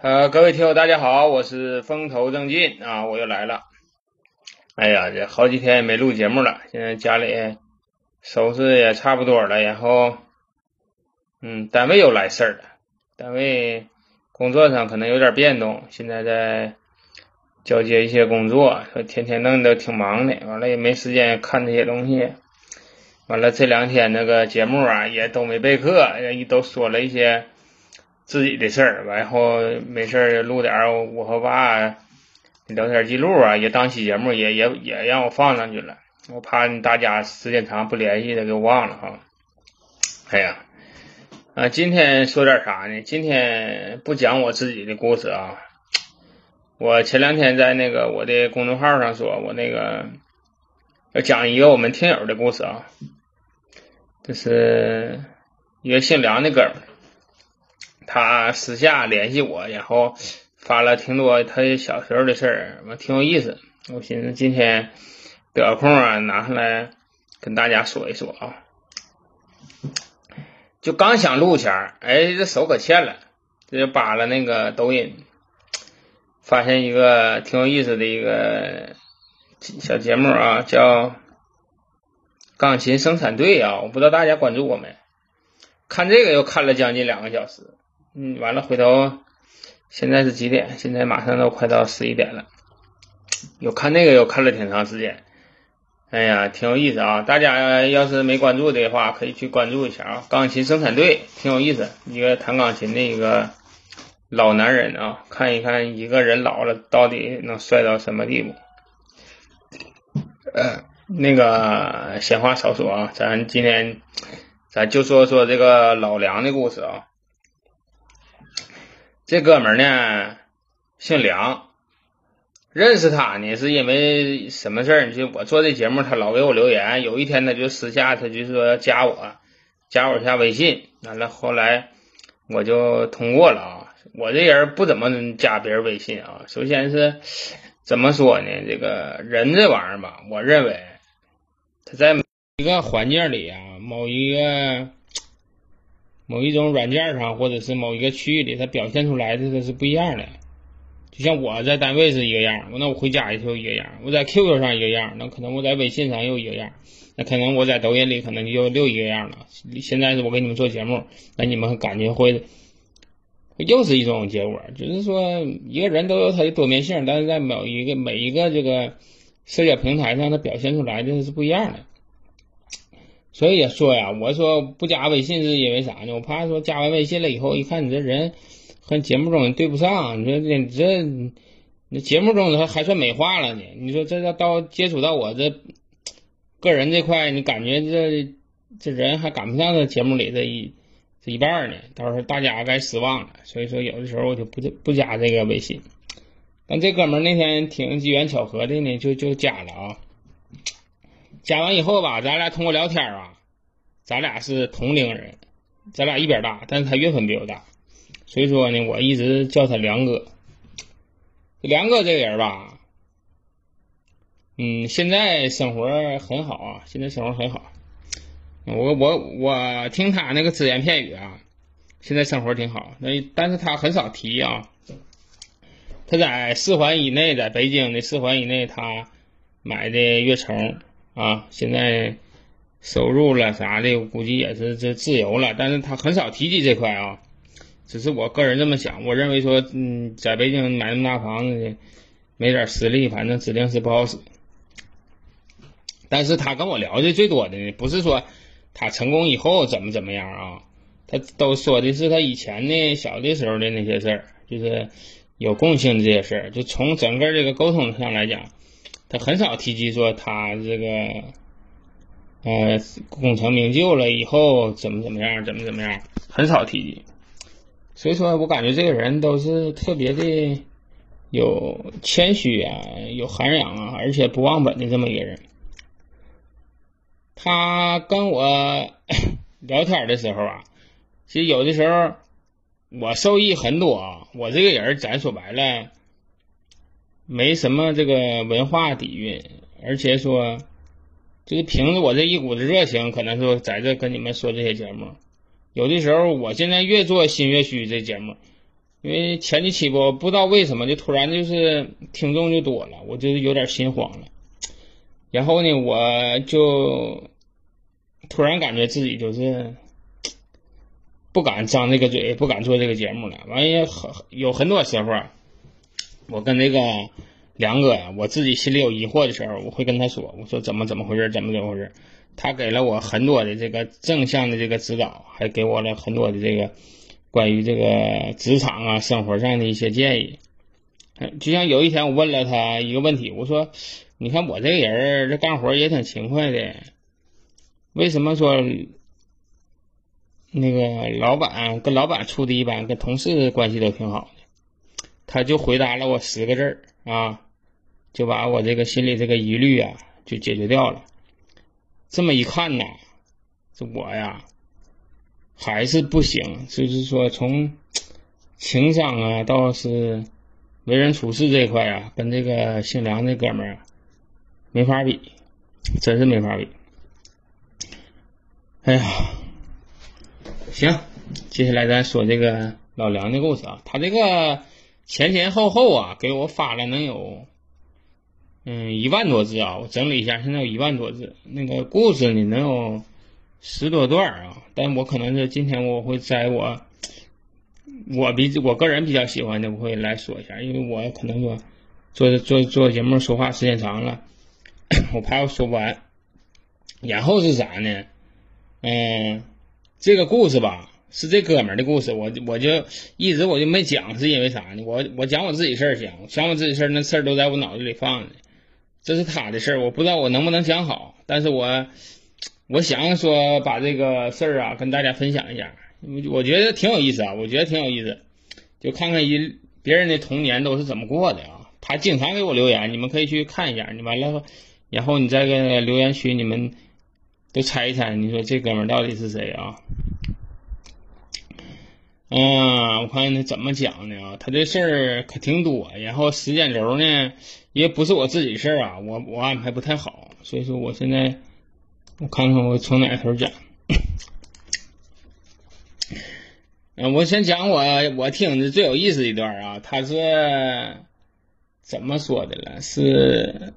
呃，各位听友，大家好，我是风头正劲啊，我又来了。哎呀，这好几天也没录节目了，现在家里收拾也差不多了，然后，嗯，单位又来事儿了，单位工作上可能有点变动，现在在交接一些工作，说天天弄得挺忙的，完了也没时间看这些东西，完了这两天那个节目啊也都没备课，也都说了一些。自己的事儿，完后没事儿录点我和爸聊天记录啊，也当期节目，也也也让我放上去了。我怕大家时间长不联系的给忘了哈。哎呀，啊，今天说点啥呢？今天不讲我自己的故事啊。我前两天在那个我的公众号上说，我那个要讲一个我们听友的故事啊，这是一个姓梁的哥们儿。他私下联系我，然后发了挺多他小时候的事儿，完挺有意思。我寻思今天得空啊，拿上来跟大家说一说啊。就刚想录前，哎，这手可欠了，这就扒拉那个抖音，发现一个挺有意思的一个小节目啊，叫《钢琴生产队》啊。我不知道大家关注过没？看这个又看了将近两个小时。嗯，完了，回头现在是几点？现在马上都快到十一点了。有看那个，又看了挺长时间。哎呀，挺有意思啊！大家要是没关注的话，可以去关注一下啊。钢琴生产队挺有意思，一个弹钢琴的一个老男人啊，看一看一个人老了到底能帅到什么地步。呃，那个闲话少说啊，咱今天咱就说说这个老梁的故事啊。这哥们儿呢，姓梁，认识他呢是因为什么事儿？就我做这节目，他老给我留言。有一天，他就私下，他就说要加我，加我一下微信。完了，后来我就通过了啊。我这人不怎么加别人微信啊。首先是怎么说呢？这个人这玩意儿吧，我认为他在一个环境里啊，某一个。某一种软件上，或者是某一个区域里，它表现出来的它是不一样的。就像我在单位是一个样，那我回家也就一个样；我在 QQ 上一个样，那可能我在微信上又一个样，那可能我在抖音里可能就又一个样了。现在是我给你们做节目，那你们感觉会又是一种结果，就是说一个人都有他的多面性，但是在某一个每一个这个社交平台上，它表现出来的是不一样的。所以也说呀，我说不加微信是因为啥呢？我怕说加完微信了以后，一看你这人和节目中对不上。你说这这，那节目中还还算美化了呢。你说这到接触到我这个人这块，你感觉这这人还赶不上这节目里这一这一半呢。到时候大家该失望了。所以说有的时候我就不不加这个微信。但这哥们那天挺机缘巧合的呢，就就加了啊。加完以后吧，咱俩通过聊天啊，咱俩是同龄人，咱俩一边大，但是他月份比我大，所以说呢，我一直叫他梁哥。梁哥这个人吧，嗯，现在生活很好啊，现在生活很好。我我我听他那个只言片语啊，现在生活挺好。那但是他很少提啊，他在四环以内，在北京的四环以内，他买的悦城。啊，现在收入了啥的，我估计也是这自由了，但是他很少提及这块啊。只是我个人这么想，我认为说，嗯，在北京买那么大房子，没点实力，反正指定是不好使。但是他跟我聊的最多的呢，不是说他成功以后怎么怎么样啊，他都说的是他以前呢小的时候的那些事儿，就是有共性的这些事儿。就从整个这个沟通上来讲。他很少提及说他这个，呃，功成名就了以后怎么怎么样，怎么怎么样，很少提及。所以说我感觉这个人都是特别的有谦虚啊，有涵养啊，而且不忘本的这么一个人。他跟我 聊天的时候啊，其实有的时候我受益很多啊。我这个人咱说白了。没什么这个文化底蕴，而且说，就是凭着我这一股子热情，可能说在这跟你们说这些节目。有的时候，我现在越做心越虚这节目，因为前几期吧，不知道为什么就突然就是听众就多了，我就有点心慌了。然后呢，我就突然感觉自己就是不敢张这个嘴，不敢做这个节目了。完也很有很多时候，我跟那个梁哥呀，我自己心里有疑惑的时候，我会跟他说：“我说怎么怎么回事，怎么怎么回事。”他给了我很多的这个正向的这个指导，还给我了很多的这个关于这个职场啊、生活上的一些建议。就像有一天我问了他一个问题，我说。你看我这个人，这干活也挺勤快的，为什么说那个老板跟老板处的一般，跟同事关系都挺好？他就回答了我十个字儿啊，就把我这个心里这个疑虑啊就解决掉了。这么一看呢，这我呀还是不行，就是说从情商啊，倒是为人处事这一块啊，跟这个姓梁那哥们儿。没法比，真是没法比。哎呀，行，接下来咱说这个老梁的故事啊。他这个前前后后啊，给我发了能有嗯一万多字啊。我整理一下，现在有一万多字。那个故事呢，能有十多段啊。但我可能是今天我会在我我比我个人比较喜欢的，我会来说一下，因为我可能说做做做节目说话时间长了。我怕我说不完，然后是啥呢？嗯，这个故事吧，是这哥们儿的故事。我我就一直我就没讲，是因为啥呢？我我讲我自己事儿讲，讲我自己事儿，那事儿都在我脑子里放着。这是他的事儿，我不知道我能不能讲好，但是我我想说把这个事儿啊跟大家分享一下，我觉得挺有意思啊，我觉得挺有意思，就看看一别人的童年都是怎么过的啊。他经常给我留言，你们可以去看一下。你完了。然后你再个留言区，你们都猜一猜，你说这哥们儿到底是谁啊？嗯，我看他怎么讲的啊？他这事儿可挺多，然后时间轴呢也不是我自己事儿啊，我我安排不太好，所以说我现在我看看我从哪头讲。嗯，我先讲我我听的最有意思一段啊，他是怎么说的了？是。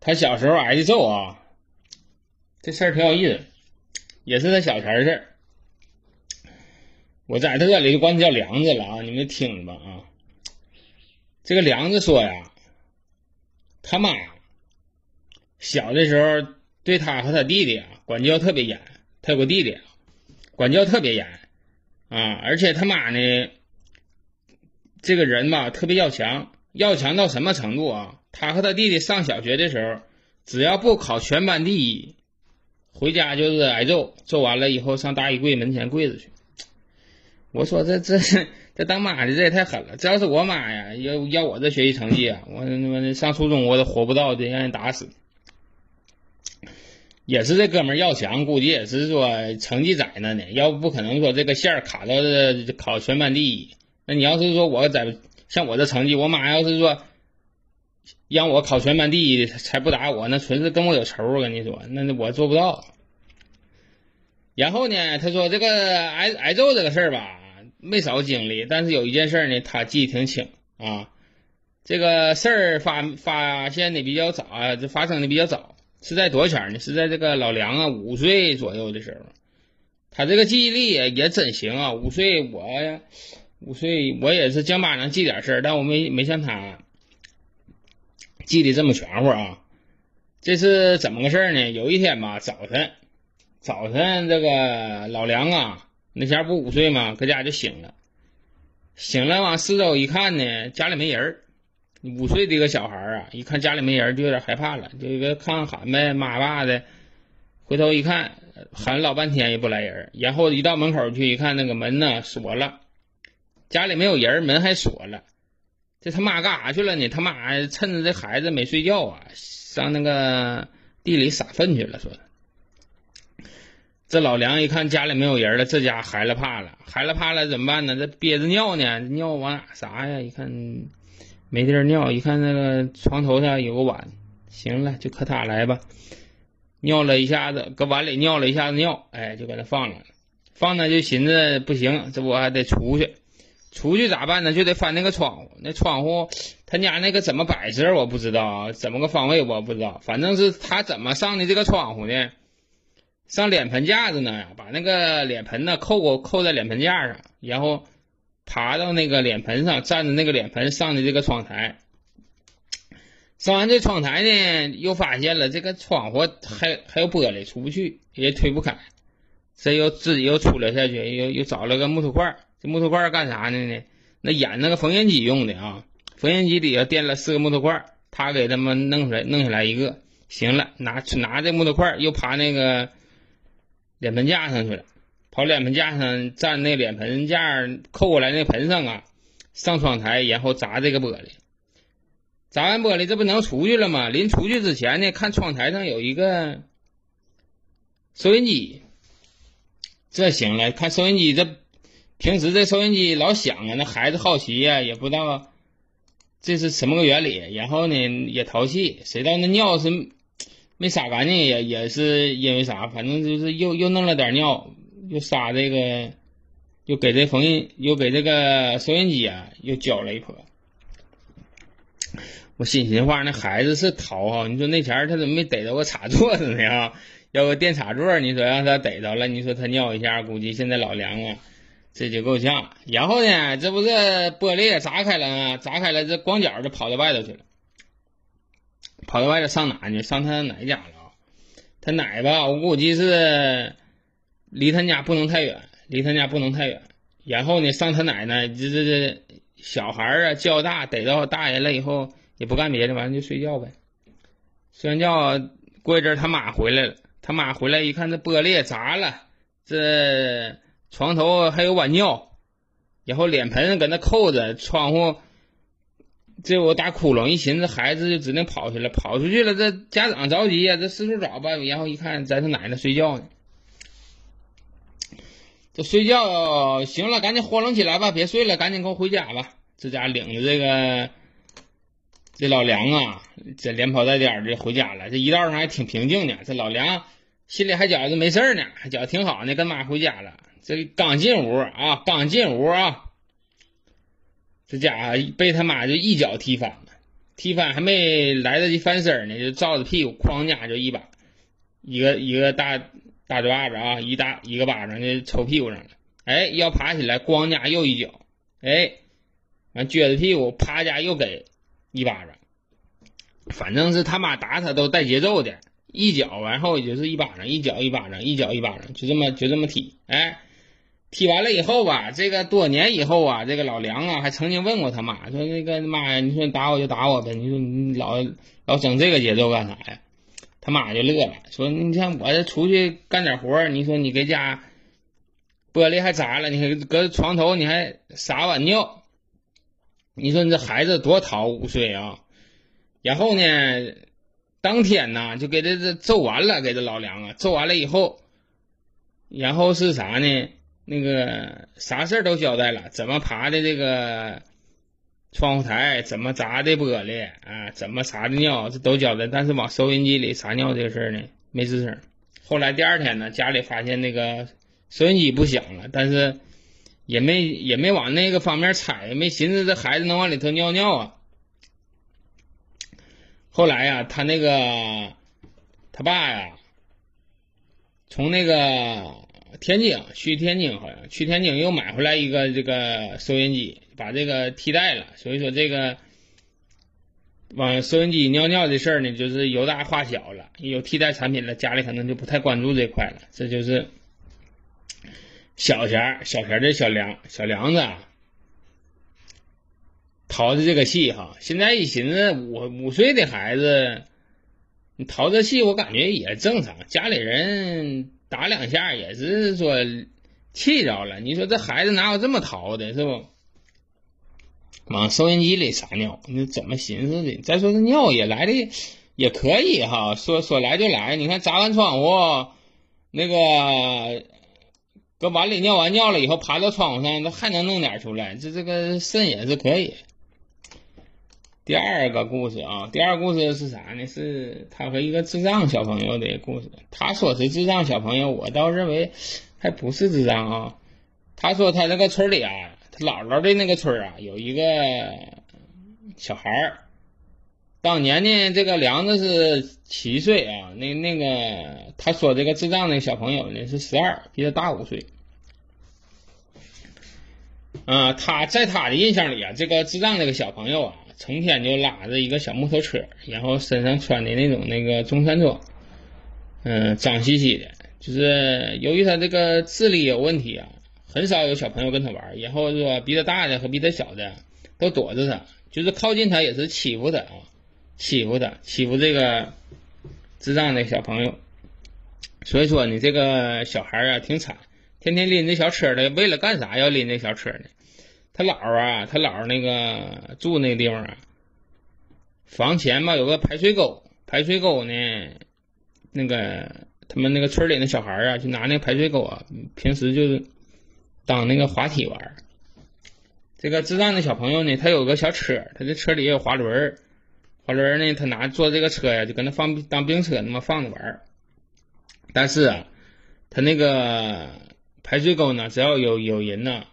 他小时候挨的揍啊，这事儿挺有意思，也是他小前的事儿。我在这里就管他叫梁子了啊，你们听着吧啊。这个梁子说呀，他妈小的时候对他和他弟弟啊管教特别严，他有个弟弟，管教特别严啊，而且他妈呢，这个人吧特别要强，要强到什么程度啊？他和他弟弟上小学的时候，只要不考全班第一，回家就是挨揍，揍完了以后上大衣柜门前跪着去。我说这这这当妈的这也太狠了！这要是我妈呀，要要我这学习成绩啊，我他妈的上初中我都活不到，得让人打死。也是这哥们要强，估计也是说成绩在那呢，要不不可能说这个线卡到这考全班第一。那你要是说我在像我这成绩，我妈要是说。让我考全班第一才不打我，那纯是跟我有仇。我跟你说，那我做不到。然后呢，他说这个挨挨揍这个事儿吧，没少经历，但是有一件事呢，他记得挺清啊。这个事儿发发现的比较早啊，这发生的比较早，是在多少前呢？是在这个老梁啊五岁左右的时候。他这个记忆力也也真行啊，五岁我五岁我也是将巴能记点事儿，但我没没像他。记得这么全乎啊！这是怎么个事呢？有一天吧，早晨，早晨这个老梁啊，那前不五岁吗？搁家就醒了，醒了往四周一看呢，家里没人。五岁的一个小孩啊，一看家里没人，就有点害怕了，就一个看喊呗，妈爸的。回头一看，喊老半天也不来人，然后一到门口去一看，那个门呢锁了，家里没有人，门还锁了。这他妈干啥去了呢？他妈趁着这孩子没睡觉啊，上那个地里撒粪去了。说，这老梁一看家里没有人了，这家害了怕了，害了怕了怎么办呢？这憋着尿呢，尿往哪撒呀？一看没地儿尿，一看那个床头上有个碗，行了，就可他来吧。尿了一下子，搁碗里尿了一下子尿，哎，就搁那放了。放那就寻思不行，这不还得出去。出去咋办呢？就得翻那个窗户，那窗户他家那个怎么摆设我不知道啊，怎么个方位我不知道，反正是他怎么上的这个窗户呢？上脸盆架子呢，把那个脸盆呢扣过扣在脸盆架上，然后爬到那个脸盆上，站着那个脸盆上的这个窗台。上完这窗台呢，又发现了这个窗户还还有玻璃，出不去，也推不开。这又自己又出来下去，又又找了个木头块这木头块干啥呢呢？那演那个缝纫机用的啊，缝纫机底下垫了四个木头块他给他们弄出来，弄下来一个，行了，拿拿这木头块又爬那个脸盆架上去了，跑脸盆架上站那脸盆架扣过来那盆上啊，上窗台，然后砸这个玻璃。砸完玻璃，这不能出去了吗？临出去之前呢，看窗台上有一个收音机，这行了。看收音机，这平时这收音机老响啊，那孩子好奇呀，也不知道这是什么个原理。然后呢，也淘气，谁知道那尿是没撒干净，也也是因为啥？反正就是又又弄了点尿，又撒这个，又给这缝纫，又给这个收音机啊，又浇了一泼。我心心话，那孩子是淘啊，你说那前他怎么没逮着个插座子呢？要个电插座，你说让他逮着了，你说他尿一下，估计现在老凉了，这就够呛。然后呢，这不是玻璃也砸开了啊？砸开了，这光脚就跑到外头去了，跑到外头上哪去？上他奶家了。他奶吧，我估计是离他家不能太远，离他家不能太远。然后呢，上他奶呢，这这这小孩啊叫大，逮到大人了以后。也不干别的，完了就睡觉呗。睡完觉，过一阵他妈回来了。他妈回来一看，这玻璃砸了，这床头还有碗尿，然后脸盆搁那扣着，窗户这有大窟窿。一寻思，孩子就指定跑去了，跑出去了。这家长着急呀，这四处找吧。然后一看，在他奶奶睡觉呢。这睡觉行了，赶紧活楞起来吧，别睡了，赶紧给我回家吧。这家领着这个。这老梁啊，这连跑带颠的回家了。这一道上还挺平静的。这老梁心里还觉着没事呢，还觉得挺好呢，跟妈回家了。这刚进屋啊，刚进屋啊，这家伙被他妈就一脚踢翻了。踢翻还没来得及翻身呢，就照着屁股哐家就一把，一个一个大大嘴巴子啊，一大一个巴掌就抽屁股上了。哎，要爬起来，咣家又一脚，哎，完撅着屁股，啪家又给。一巴掌，反正是他妈打他都带节奏的，一脚完后也就是一巴掌，一脚一巴掌，一脚一巴掌，就这么就这么踢。哎，踢完了以后吧，这个多年以后啊，这个老梁啊还曾经问过他妈，说那个妈呀，你说你打我就打我呗，你说你老老整这个节奏干啥呀？他妈就乐了，说你看我这出去干点活你说你搁家玻璃还砸了，你还搁床头你还撒碗尿。你说你这孩子多淘，五岁啊！然后呢，当天呢就给他这揍完了，给这老梁啊揍完了以后，然后是啥呢？那个啥事儿都交代了，怎么爬的这个窗户台，怎么砸的玻璃啊，怎么撒的尿，这都交代。但是往收音机里撒尿这个事儿呢，没吱声。后来第二天呢，家里发现那个收音机不响了，但是。也没也没往那个方面猜，也没寻思这孩子能往里头尿尿啊。后来呀，他那个他爸呀，从那个天津去天津，好像去天津又买回来一个这个收音机，把这个替代了。所以说这个往收音机尿尿的事儿呢，就是由大化小了，有替代产品了，家里可能就不太关注这块了。这就是。小钱小钱的小梁小梁子啊淘的这个气哈，现在一寻思，五五岁的孩子，你淘这气，我感觉也正常。家里人打两下也是说气着了。你说这孩子哪有这么淘的，是不？往收音机里撒尿，你怎么寻思的？再说这尿也来的也可以哈，说说来就来。你看砸完窗户那个。搁碗里尿完尿了以后，爬到窗户上，那还能弄点出来，这这个肾也是可以。第二个故事啊，第二个故事是啥呢？是他和一个智障小朋友的故事。他说是智障小朋友，我倒认为还不是智障啊。他说他那个村里啊，他姥姥的那个村啊，有一个小孩儿。当年呢，这个梁子是七岁啊，那那个他说这个智障那个小朋友呢是十二，比他大五岁。啊，他在他的印象里啊，这个智障这个小朋友啊，成天就拉着一个小木头车，然后身上穿的那种那个中山装，嗯，脏兮兮的。就是由于他这个智力有问题啊，很少有小朋友跟他玩，然后说比他大的和比他小的都躲着他，就是靠近他也是欺负他啊。欺负他，欺负这个智障的小朋友，所以说你，这个小孩啊挺惨，天天拎着小车的，为了干啥要拎着小车呢？他姥啊，他姥那个住那个地方啊，房前吧有个排水沟，排水沟呢，那个他们那个村里那小孩啊，就拿那个排水沟啊，平时就是当那个滑梯玩。这个智障的小朋友呢，他有个小车，他这车里也有滑轮。滑轮呢？他拿坐这个车呀，就跟他放当兵车那么放着玩。但是啊，他那个排水沟呢，只要有有人呢，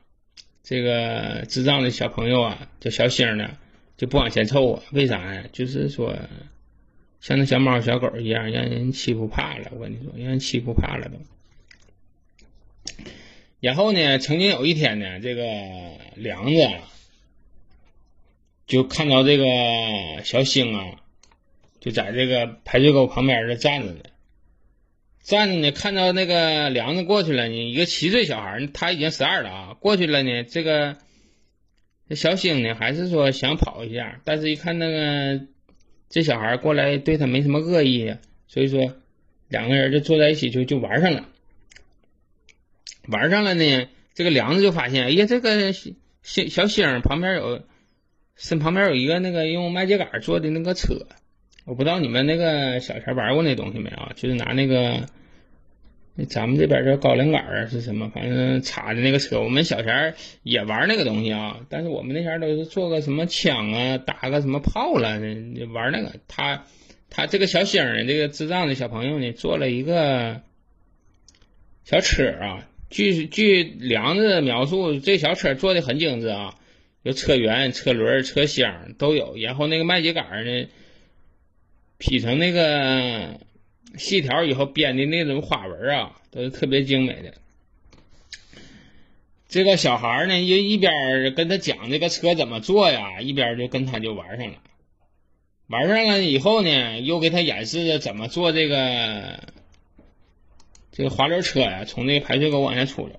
这个智障的小朋友啊，叫小星呢，就不往前凑啊。为啥呀？就是说，像那小猫小狗一样，让人欺负怕了。我跟你说，让人欺负怕了都。然后呢，曾经有一天呢，这个梁子。就看到这个小星啊，就在这个排水沟旁边这站着呢，站着呢，看到那个梁子过去了呢，一个七岁小孩，他已经十二了啊，过去了呢，这个小星呢，还是说想跑一下，但是一看那个这小孩过来对他没什么恶意，所以说两个人就坐在一起就就玩上了，玩上了呢，这个梁子就发现，哎呀，这个星小星旁边有。身旁边有一个那个用麦秸秆做的那个车，我不知道你们那个小前玩过那东西没有？就是拿那个，咱们这边叫高粱杆啊，是什么？反正插的那个车。我们小前也玩那个东西啊，但是我们那前都是做个什么枪啊，打个什么炮了，玩那个。他他这个小星呢，这个智障的小朋友呢，做了一个小车啊。据据梁子描述，这小车做的很精致啊。有车辕、车轮、车厢都有，然后那个麦秸秆呢，劈成那个细条以后编的那种花纹啊，都是特别精美的。这个小孩呢，就一边跟他讲这个车怎么做呀，一边就跟他就玩上了。玩上了以后呢，又给他演示着怎么做这个这个滑轮车呀，从那个排水沟往下出来。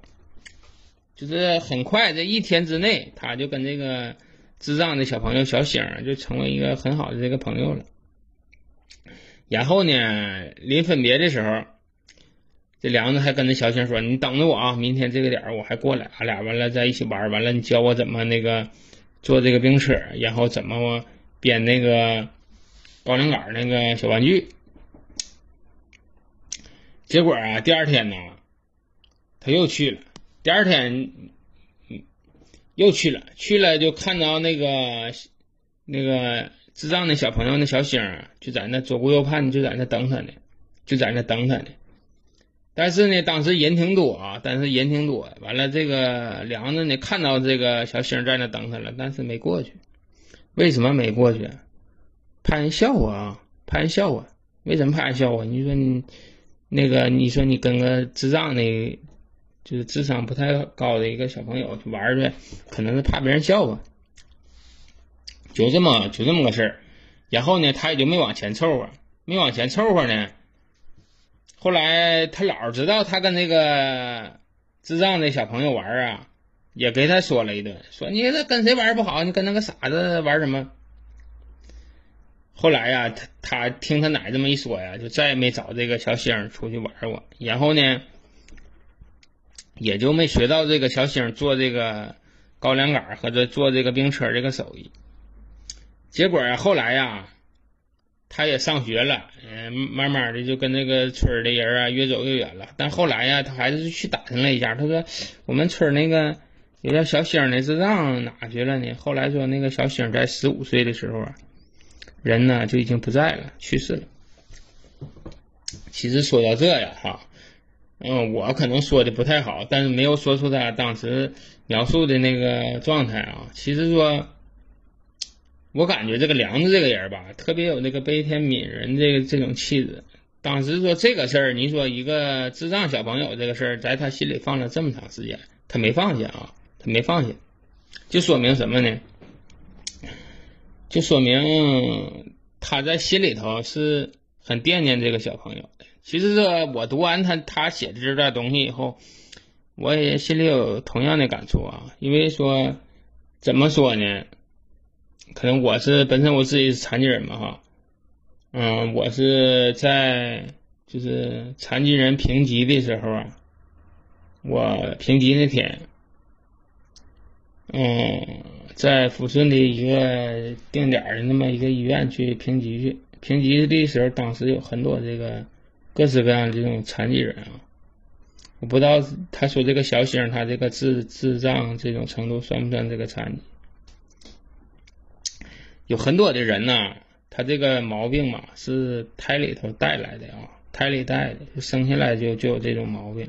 就是很快，这一天之内，他就跟这个智障的小朋友小星就成为一个很好的这个朋友了。然后呢，临分别的时候，这梁子还跟那小星说：“你等着我啊，明天这个点我还过来，俺俩完了在一起玩，完了你教我怎么那个坐这个冰车，然后怎么编那个高粱杆那个小玩具。”结果啊，第二天呢，他又去了。第二天，又去了，去了就看到那个那个智障的小朋友，那小星啊，就在那左顾右盼，就在那等他呢，就在那等他呢。但是呢，当时人挺多啊，但是人挺多。完了，这个梁子呢，看到这个小星在那等他了，但是没过去。为什么没过去？怕人笑话啊，怕人笑话。为什么怕人笑话？你说你那个，你说你跟个智障的。就是智商不太高的一个小朋友去玩去，可能是怕别人笑话，就这么就这么个事儿。然后呢，他也就没往前凑合，没往前凑合呢。后来他姥知道他跟那个智障的小朋友玩啊，也给他说了一顿，说你这跟谁玩不好，你跟那个傻子玩什么？后来呀，他他听他奶这么一说呀，就再也没找这个小星出去玩过。然后呢？也就没学到这个小星做这个高粱杆或者做这个冰车这个手艺。结果啊，后来呀，他也上学了，嗯，慢慢的就跟那个村的人啊越走越远了。但后来呀，他还是去打听了一下，他说我们村那个有叫小星的智障哪去了呢？后来说那个小星在十五岁的时候啊，人呢就已经不在了，去世了。其实说到这呀，哈。嗯，我可能说的不太好，但是没有说出他当时描述的那个状态啊，其实说，我感觉这个梁子这个人吧，特别有那个悲天悯人这个这种气质。当时说这个事儿，你说一个智障小朋友这个事儿，在他心里放了这么长时间，他没放下啊，他没放下，就说明什么呢？就说明他在心里头是很惦念这个小朋友的。其实这我读完他他写的这段东西以后，我也心里有同样的感触啊。因为说怎么说呢？可能我是本身我自己是残疾人嘛哈。嗯，我是在就是残疾人评级的时候啊，我评级那天，嗯，在抚顺的一个定点的那么一个医院去评级去，评级的时候，当时有很多这个各式各样的这种残疾人啊，我不知道他说这个小星他这个智智障这种程度算不算这个残疾？有很多的人呢。他这个毛病嘛，是胎里头带来的啊，胎里带的，生下来就就有这种毛病，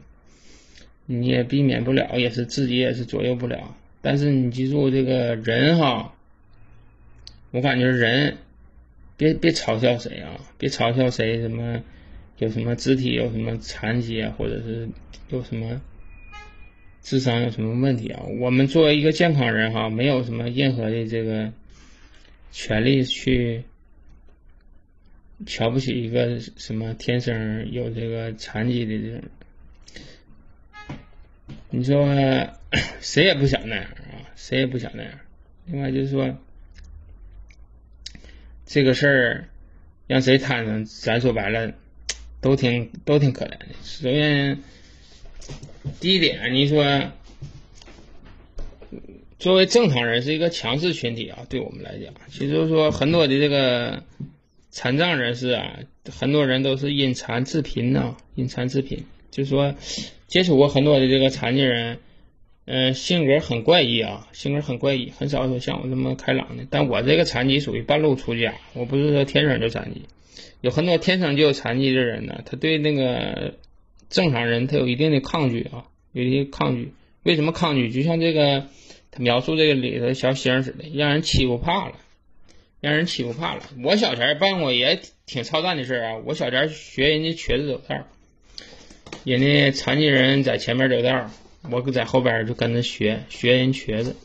你也避免不了，也是自己也是左右不了。但是你记住，这个人哈，我感觉人别别嘲笑谁啊，别嘲笑谁什么有什么肢体有什么残疾啊，或者是有什么智商有什么问题啊。我们作为一个健康人哈，没有什么任何的这个权利去。瞧不起一个什么天生有这个残疾的人，你说 谁也不想那样啊，谁也不想那样。另外就是说，这个事儿让谁摊上，咱说白了都挺都挺可怜的。首先，第一点，你说作为正常人是一个强势群体啊，对我们来讲，其实说很多的这个。残障人士啊，很多人都是因残致贫呐，因残致贫。就说接触过很多的这个残疾人，嗯，性格很怪异啊，性格很怪异，很少说像我这么开朗的。但我这个残疾属于半路出家，我不是说天生就残疾。有很多天生就有残疾的人呢，他对那个正常人他有一定的抗拒啊，有一些抗拒。为什么抗拒？就像这个他描述这个里头小星似的，让人欺负怕了。让人欺负怕了。我小前办过也挺操蛋的事啊。我小前学人家瘸子走道，人家残疾人在前面走道，我在后边就跟着学学人瘸子。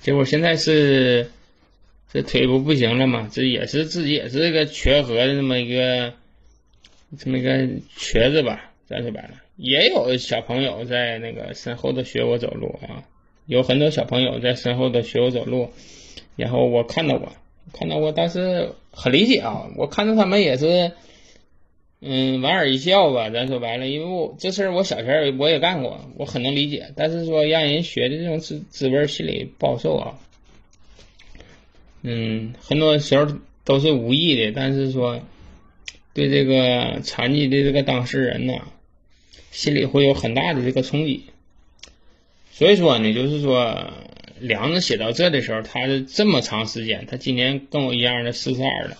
结果现在是这腿不不行了嘛，这也是自己也是这个瘸和的那么一个这么一个瘸子吧。咱说白了，也有小朋友在那个身后头学我走路啊，有很多小朋友在身后的学我走路，然后我看到过。看到过，但是很理解啊。我看到他们也是，嗯，莞尔一笑吧。咱说白了，因为我这事儿我小时候我也干过，我很能理解。但是说让人学的这种滋滋味，心里不好受啊。嗯，很多时候都是无意的，但是说对这个残疾的这个当事人呢，心里会有很大的这个冲击。所以说呢，就是说。梁子写到这的时候，他是这么长时间，他今年跟我一样的四十二了，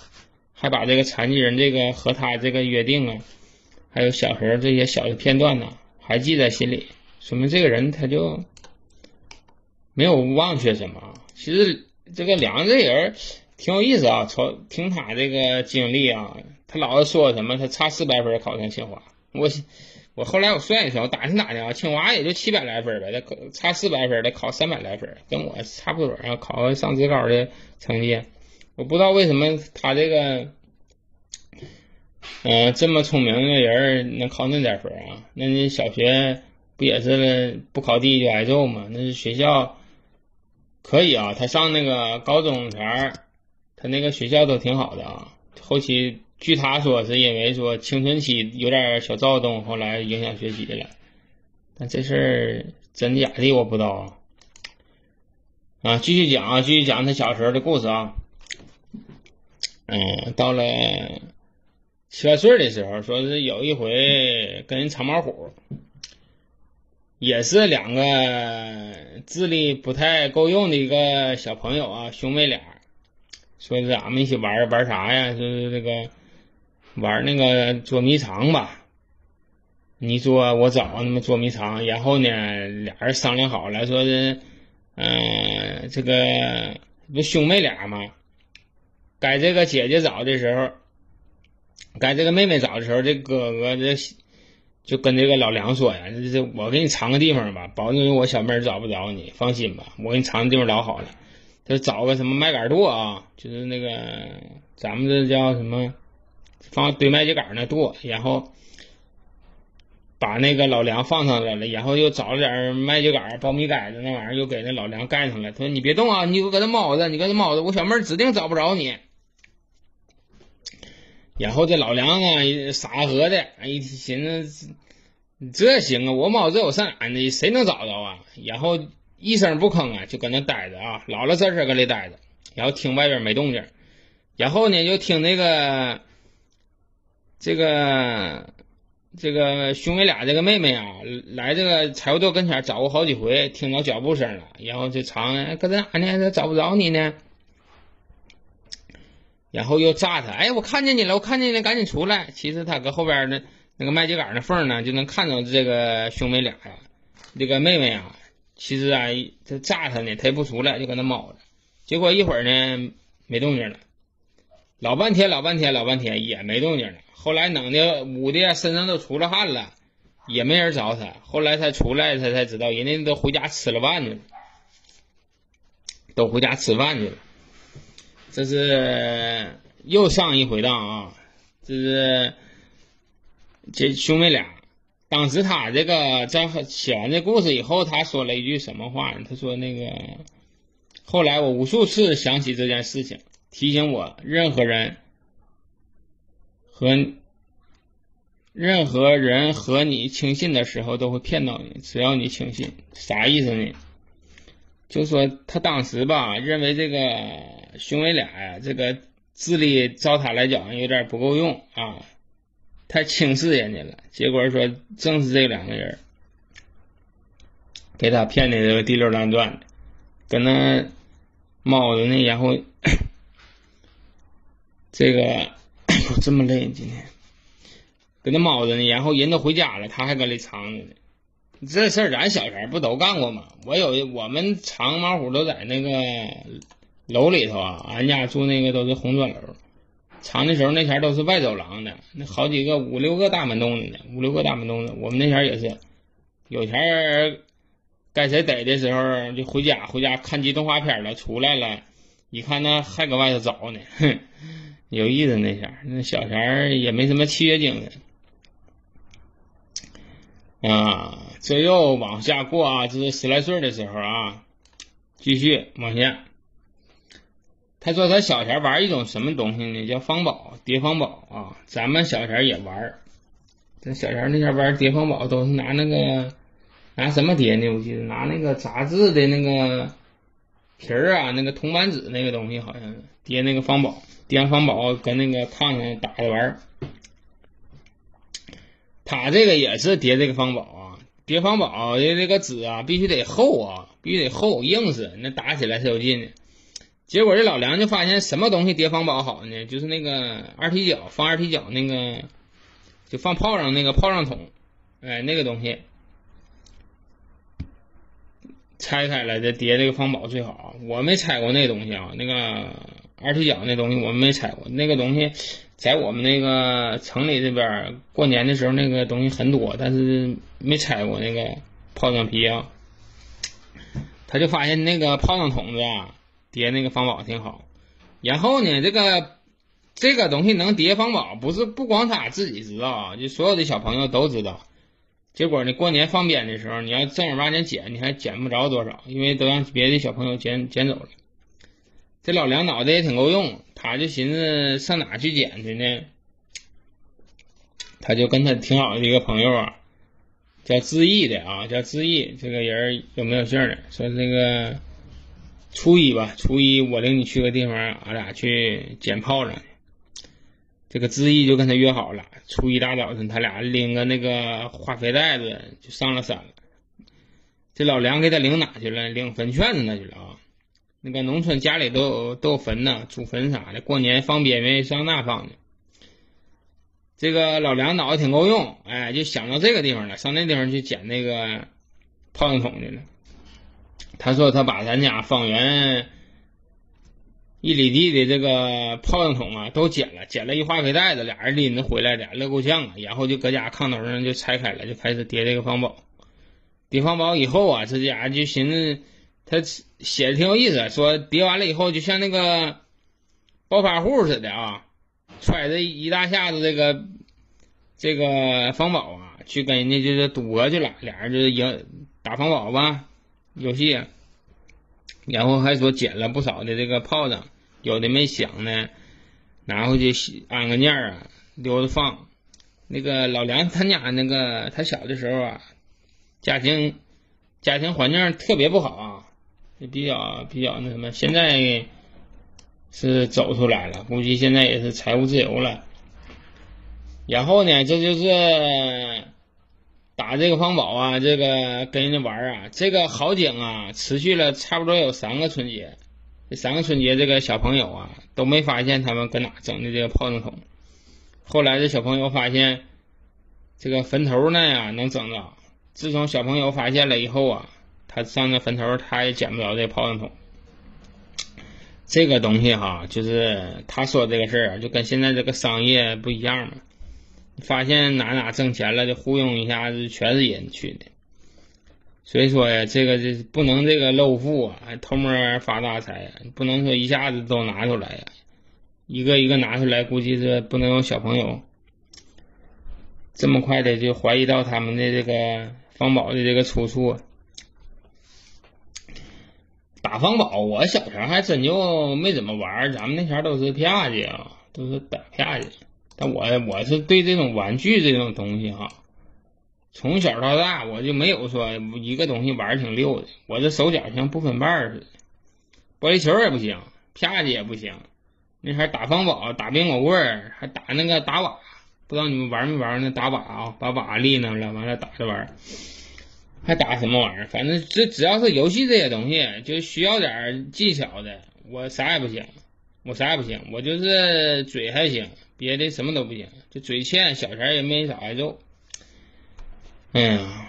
还把这个残疾人这个和他这个约定啊，还有小时候这些小的片段呢，还记在心里，说明这个人他就没有忘却什么。其实这个梁子这人挺有意思啊，从听他这个经历啊，他老是说什么他差四百分考上清华，我。我后来我算一算，我打听打听啊，清华也就七百来分呗，他差四百分得考三百来分，跟我差不多啊，考个上职高的成绩。我不知道为什么他这个，嗯，这么聪明的人能考那点分啊？那你小学不也是不考第一就挨揍吗？那是学校可以啊，他上那个高中前他那个学校都挺好的啊，后期。据他说，是因为说青春期有点小躁动，后来影响学习了。但这事儿真假的我不知道啊。啊继续讲啊，继续讲他小时候的故事啊。嗯，到了七八岁的时候，说是有一回跟人藏猫虎，也是两个智力不太够用的一个小朋友啊，兄妹俩，说是俺们一起玩玩啥呀？就是这个。玩那个捉迷藏吧，你做我找，那么捉迷藏。然后呢，俩人商量好了，说是，嗯，这个不兄妹俩吗？该这个姐姐找的时候，该这个妹妹找的时候，这哥哥这就跟这个老梁说呀：“这这我给你藏个地方吧，保证我小妹找不着你，放心吧，我给你藏的地方老好了。就找个什么麦秆垛啊，就是那个咱们这叫什么，放堆麦秸秆那垛，然后把那个老梁放上来了，然后又找了点麦秸秆、苞米杆子那玩意儿，又给那老梁盖上了。他说：你别动啊，你搁那猫着，你搁那猫着，我小妹指定找不着你。”然后这老梁啊，傻呵的，一寻思，这行啊，我猫这我上哪呢？谁能找着啊？然后一声不吭啊，就搁那待着啊，老老实实搁那待着，然后听外边没动静，然后呢，就听那个这个这个兄妹俩这个妹妹啊，来这个柴火垛跟前找过好几回，听到脚步声了，然后就藏搁哪呢？找不着你呢。然后又炸他，哎，我看见你了，我看见你了，赶紧出来！其实他搁后边的那个麦秸秆那缝呢，就能看到这个兄妹俩呀，这个妹妹啊，其实啊，这炸他呢，他也不出来，就搁那猫着。结果一会儿呢，没动静了，老半天，老半天，老半天也没动静了。后来冷的捂的身上都出了汗了，也没人找他。后来他出来，他才知道人家都回家吃了饭去了，都回家吃饭去了。这是又上一回当啊！这是这兄妹俩，当时他这个在写完这故事以后，他说了一句什么话呢？他说：“那个后来我无数次想起这件事情，提醒我，任何人和任何人和你轻信的时候，都会骗到你。只要你轻信，啥意思呢？就说他当时吧，认为这个。”兄妹俩呀，这个智力照他来讲有点不够用啊，太轻视人家了。结果说正是这两个人给他骗的这个滴溜乱转的，跟那猫着呢，然后 这个这么累今天，搁那猫着呢，然后人都回家了，他还搁里藏着呢。这事儿咱小前不都干过吗？我有我们藏猫虎都在那个。楼里头啊，俺家住那个都是红砖楼，藏的时候那前都是外走廊的，那好几个五六个大门洞子呢，五六个大门洞子。我们那前也是，有前该谁逮的时候就回家，回家看集动画片了，出来了，一看那还搁外头找呢，哼，有意思那前那小前也没什么契约精神啊。这又往下过啊，这是十来岁的时候啊，继续往下。他说他小前玩一种什么东西呢？叫方宝叠方宝啊！咱们小前也玩。咱小前那前玩叠方宝都是拿那个拿什么叠呢？我记得拿那个杂志的那个皮儿啊，那个铜板纸那个东西，好像是叠那个方宝。叠方宝跟那个炕上打着玩。他这个也是叠这个方宝啊，叠方宝的这个纸啊，必须得厚啊，必须得厚硬实，那打起来才有劲呢。结果这老梁就发现什么东西叠方宝好呢？就是那个二踢脚放二踢脚那个，就放炮仗那个炮仗筒，哎，那个东西拆开了再叠这个方宝最好。我没拆过那东西啊，那个二踢脚那东西我没拆过。那个东西在我们那个城里这边过年的时候，那个东西很多，但是没拆过那个炮仗皮啊。他就发现那个炮仗筒子啊。叠那个方宝挺好，然后呢，这个这个东西能叠方宝，不是不光他自己知道啊，就所有的小朋友都知道。结果呢，过年放鞭的时候，你要正儿八经捡，你还捡不着多少，因为都让别的小朋友捡捡走了。这老梁脑袋也挺够用，他就寻思上哪去捡去呢？他就跟他挺好的一个朋友啊，叫志毅的啊，叫志毅，这个人有没有姓的？说这个。初一吧，初一我领你去个地方，俺俩去捡炮仗去。这个志毅就跟他约好了，初一大早晨，他俩拎个那个化肥袋子就上了山了。这老梁给他领哪去了？领坟圈子那去了啊。那个农村家里都有都有坟呢，祖坟啥的，过年放鞭愿意上那放去。这个老梁脑子挺够用，哎，就想到这个地方了，上那地方去捡那个炮仗筒去了。他说他把咱家方圆一里地的这个炮仗筒啊都捡了，捡了一化肥袋子，俩人拎着回来的，乐够呛啊。然后就搁家炕头上就拆开了，就开始叠这个方宝。叠方宝以后啊，这家伙就寻思他写的挺有意思，说叠完了以后就像那个暴发户似的啊。揣着一大下子这个这个方宝啊，去跟人家就是赌博去了，俩人就是赢打方宝吧游戏，然后还说捡了不少的这个炮仗，有的没响呢，拿回去安个念儿啊，留着放。那个老梁他家那个他小的时候啊，家庭家庭环境特别不好啊，比较比较那什么，现在。是走出来了，估计现在也是财务自由了。然后呢，这就是打这个方宝啊，这个跟人家玩啊，这个好景啊，持续了差不多有三个春节。这三个春节，这个小朋友啊都没发现他们搁哪整的这个炮仗筒。后来这小朋友发现这个坟头那呀能整着。自从小朋友发现了以后啊，他上那坟头他也捡不着这炮仗筒。这个东西哈，就是他说这个事儿，就跟现在这个商业不一样嘛。发现哪哪挣钱了，就忽悠一下子，全是人去的。所以说呀，这个这不能这个露富啊，还偷摸发大财呀，不能说一下子都拿出来呀，一个一个拿出来，估计是不能有小朋友这么快的就怀疑到他们的这个方宝的这个出处。打方宝，我小时候还真就没怎么玩咱们那前都是啪去啊，都是打啪去。但我我是对这种玩具这种东西哈，从小到大我就没有说一个东西玩挺溜的。我这手脚像不分瓣似的，玻璃球也不行，啪叽也不行。那还打方宝、打冰果棍，还打那个打瓦，不知道你们玩没玩那打瓦啊？把瓦立那了，完了打着玩。还打什么玩意儿？反正这只要是游戏这些东西，就需要点技巧的，我啥也不行，我啥也不行，我就是嘴还行，别的什么都不行，就嘴欠，小钱也没少挨揍。哎呀，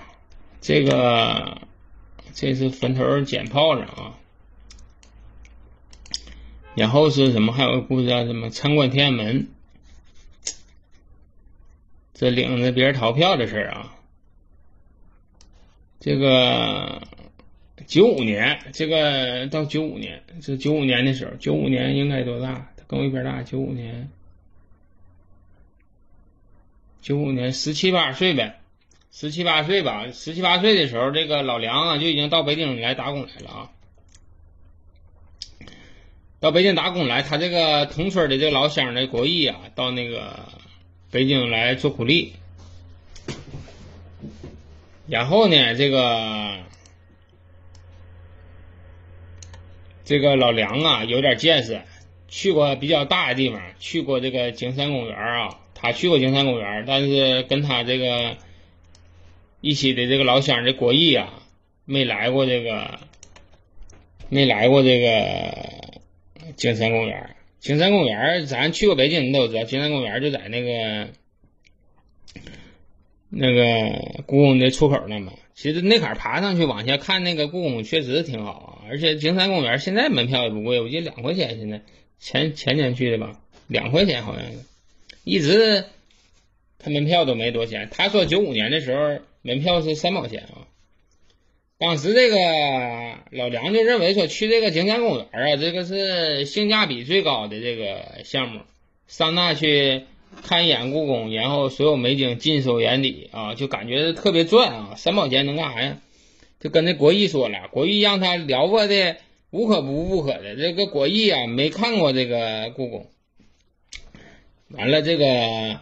这个这是坟头捡炮仗啊，然后是什么？还有个故事叫什么？参观天安门，这领着别人逃票的事啊。这个九五年，这个到九五年，这九五年的时候，九五年应该多大？他跟我一边大，九五年，九五年十七八岁呗，十七八岁吧，十七八岁的时候，这个老梁啊就已经到北京来打工来了啊，到北京打工来，他这个同村的这个老乡的国义啊，到那个北京来做苦力。然后呢，这个这个老梁啊，有点见识，去过比较大的地方，去过这个景山公园啊。他去过景山公园，但是跟他这个一起的这个老乡这郭毅啊，没来过这个，没来过这个景山公园。景山公园，咱去过北京，你都知道，景山公园就在那个。那个故宫的出口那嘛，其实那坎爬上去往下看那个故宫确实挺好啊，而且景山公园现在门票也不贵，我记得两块钱。现在前前年去的吧，两块钱好像是，一直他门票都没多钱。他说九五年的时候门票是三毛钱啊，当时这个老梁就认为说去这个景山公园啊，这个是性价比最高的这个项目，上那去。看一眼故宫，然后所有美景尽收眼底啊，就感觉特别赚啊！三毛钱能干啥呀？就跟那国义说了，国义让他聊过的无可不不可的。这个国义啊，没看过这个故宫。完了，这个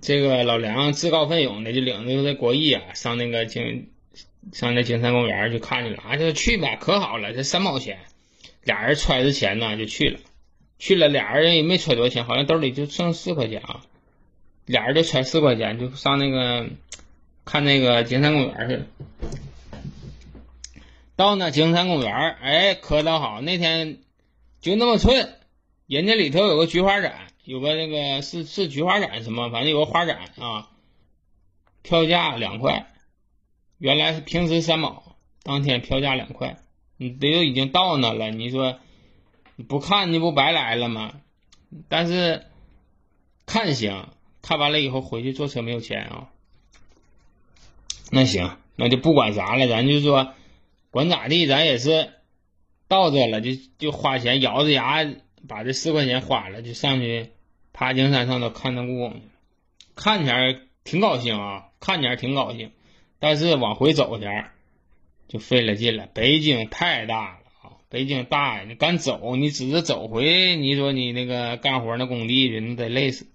这个老梁自告奋勇的就领着这国义啊，上那个景上那景山公园去看去了啊，就去吧，可好了，这三毛钱，俩人揣着钱呢就去了。去了，俩人也没揣多少钱，好像兜里就剩四块钱啊。俩人就揣四块钱，就上那个看那个景山公园去了。到那景山公园，哎，可倒好，那天就那么寸，人家里头有个菊花展，有个那个是是菊花展什么，反正有个花展啊，票价两块，原来是平时三毛，当天票价两块，你这都已经到那了，你说不看你不白来了吗？但是看行，看完了以后回去坐车没有钱啊。那行，那就不管啥了，咱就说管咋地，咱也是到这了，就就花钱，咬着牙把这四块钱花了，就上去爬景山上头看那故宫去。看起来挺高兴啊，看起来挺高兴，但是往回走前就费了劲了。北京太大了，北京大呀，你敢走，你只是走回，你说你那个干活那工地去，你得累死。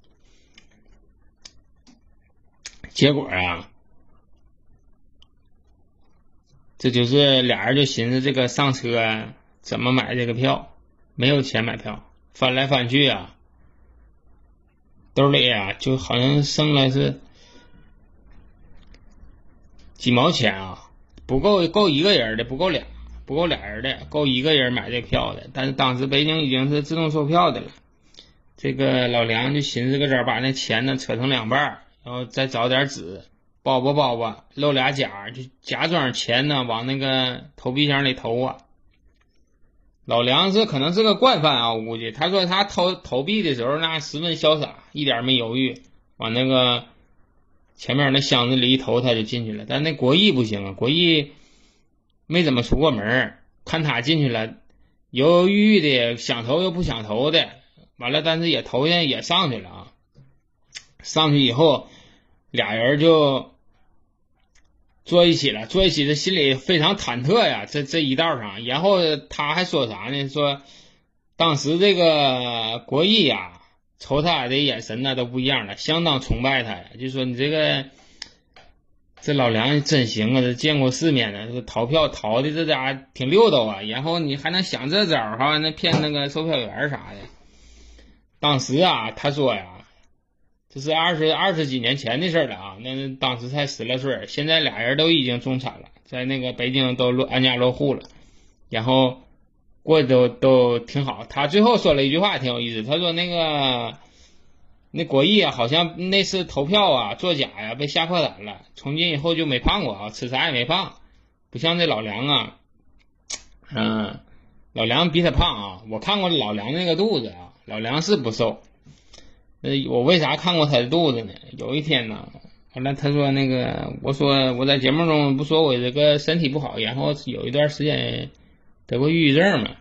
结果啊。这就是俩人就寻思这个上车怎么买这个票，没有钱买票，翻来翻去啊，兜里啊就好像剩了是几毛钱啊，不够够一个人的，不够俩，不够俩人的，够一个人买这票的。但是当时北京已经是自动售票的了，这个老梁就寻思个招，把那钱呢扯成两半，然后再找点纸。包吧包吧，露俩假，就假装钱呢，往那个投币箱里投啊。老梁是可能是个惯犯啊，我估计。他说他投投币的时候那十分潇洒，一点没犹豫，往那个前面那箱子里一投，他就进去了。但那国义不行啊，国义没怎么出过门，看他进去了，犹犹豫豫的，想投又不想投的，完了，但是也投下也上去了啊。上去以后，俩人就。坐一起了，坐一起，这心里非常忐忑呀。这这一道上，然后他还说啥呢？说当时这个国义呀，瞅他俩的眼神呢都不一样了，相当崇拜他呀。就说你这个这老梁真行啊，这见过世面的，这逃票逃的这家挺溜达啊。然后你还能想这招哈，那骗那个售票员啥的。当时啊，他说呀。这是二十二十几年前的事了啊，那当时才十来岁，现在俩人都已经中产了，在那个北京都落安家落户了，然后过得都都挺好。他最后说了一句话挺有意思，他说那个那国义啊，好像那次投票啊作假呀，被吓破胆了，从今以后就没胖过啊，吃啥也没胖，不像这老梁啊，嗯，老梁比他胖啊，我看过老梁那个肚子啊，老梁是不瘦。呃，我为啥看过他的肚子呢？有一天呢，完了他说那个，我说我在节目中不说我这个身体不好，然后有一段时间得过抑郁症嘛。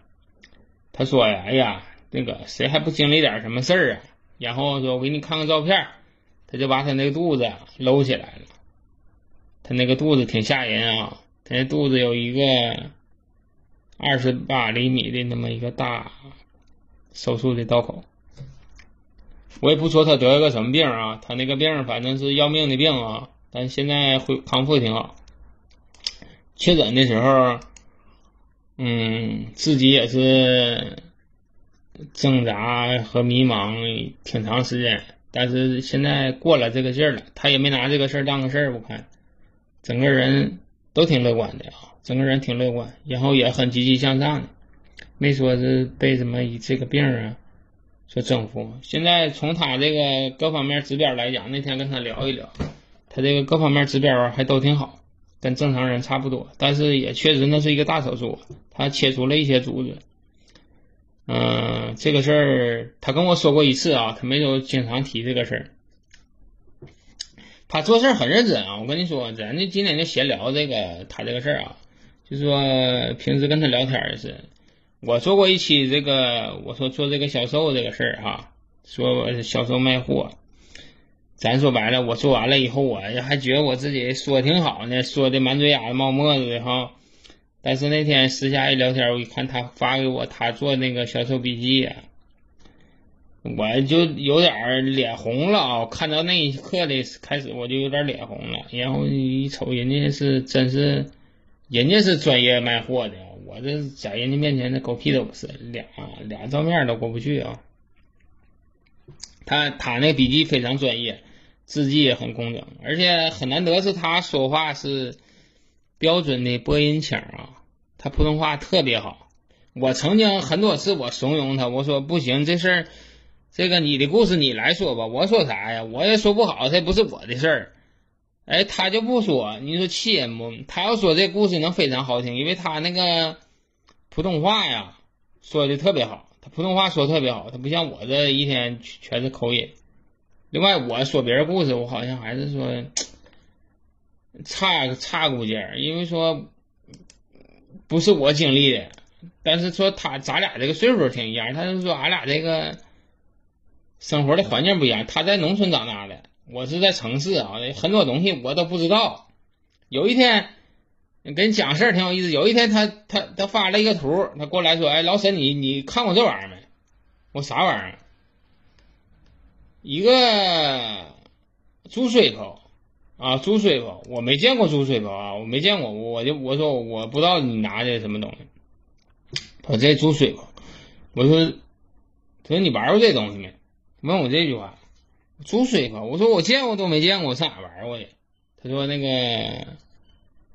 他说呀，哎呀，那个谁还不经历点什么事儿啊？然后说我给你看看照片，他就把他那个肚子搂起来了。他那个肚子挺吓人啊，他那肚子有一个二十八厘米的那么一个大手术的刀口。我也不说他得了个什么病啊，他那个病反正是要命的病啊，但现在恢康复挺好。确诊的时候，嗯，自己也是挣扎和迷茫挺长时间，但是现在过了这个劲儿了，他也没拿这个事儿当个事儿，我看，整个人都挺乐观的啊，整个人挺乐观，然后也很积极向上的，没说是被什么以这个病啊。说征服，现在从他这个各方面指标来讲，那天跟他聊一聊，他这个各方面指标还都挺好，跟正常人差不多。但是也确实那是一个大手术，他切除了一些组织。嗯，这个事儿他跟我说过一次啊，他没有经常提这个事儿。他做事很认真啊，我跟你说，咱就今天就闲聊这个他这个事儿啊，就说平时跟他聊天也是。我做过一期这个，我说做这个销售这个事儿哈，说销售卖货，咱说白了，我做完了以后，我还觉得我自己说挺好呢，说的满嘴牙子冒沫子的哈。但是那天私下一聊天，我一看他发给我他做那个销售笔记，我就有点脸红了啊！看到那一刻的开始，我就有点脸红了。然后一瞅，人家是真是，人家是专业卖货的。我这在人家面前，那狗屁都不是，俩俩照面都过不去啊。他他那笔记非常专业，字迹也很工整，而且很难得是他说话是标准的播音腔啊。他普通话特别好。我曾经很多次我怂恿他，我说不行，这事儿这个你的故事你来说吧，我说啥呀？我也说不好，这不是我的事儿。哎，他就不说，你说气人不？他要说这故事能非常好听，因为他那个普通话呀说的特别好，他普通话说特别好，他不像我这一天全是口音。另外，我说别人故事，我好像还是说差差估计，因为说不是我经历的。但是说他咱俩这个岁数挺一样，他是说俺俩这个生活的环境不一样。他在农村长大的，我是在城市啊，很多东西我都不知道。有一天跟你讲事儿挺有意思。有一天他他他发了一个图，他过来说：“哎，老沈，你你看过这玩意儿没？”我啥玩意儿？一个猪水口啊，猪水泡，我没见过猪水泡啊，我没见过，我就我说我不知道你拿的什么东西。他这猪水泡，我说，他说你玩过这东西没？问我这句话，猪水泡，我说我见过都没见过，上哪玩过的？他说那个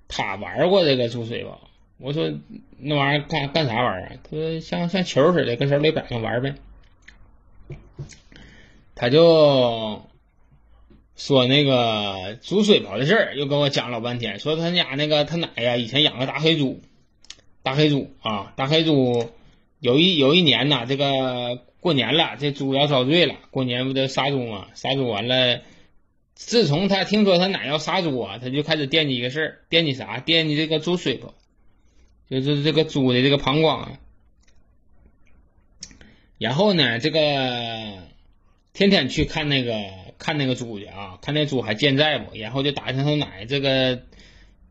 他玩过这个猪水泡，我说那玩意儿干干啥玩意儿？他说像像球似的，跟手里摆上玩呗。他就说那个猪水泡的事儿，又跟我讲老半天，说他家那个他奶呀，以前养个大黑猪。大黑猪啊，大黑猪，有一有一年呐，这个过年了，这猪要遭罪了。过年不得杀猪吗？杀猪完了，自从他听说他奶要杀猪啊，他就开始惦记一个事儿，惦记啥？惦记这个猪水泡，就是这个猪的这个膀胱。然后呢，这个天天去看那个看那个猪去啊，看那猪还健在不？然后就打听他奶这个。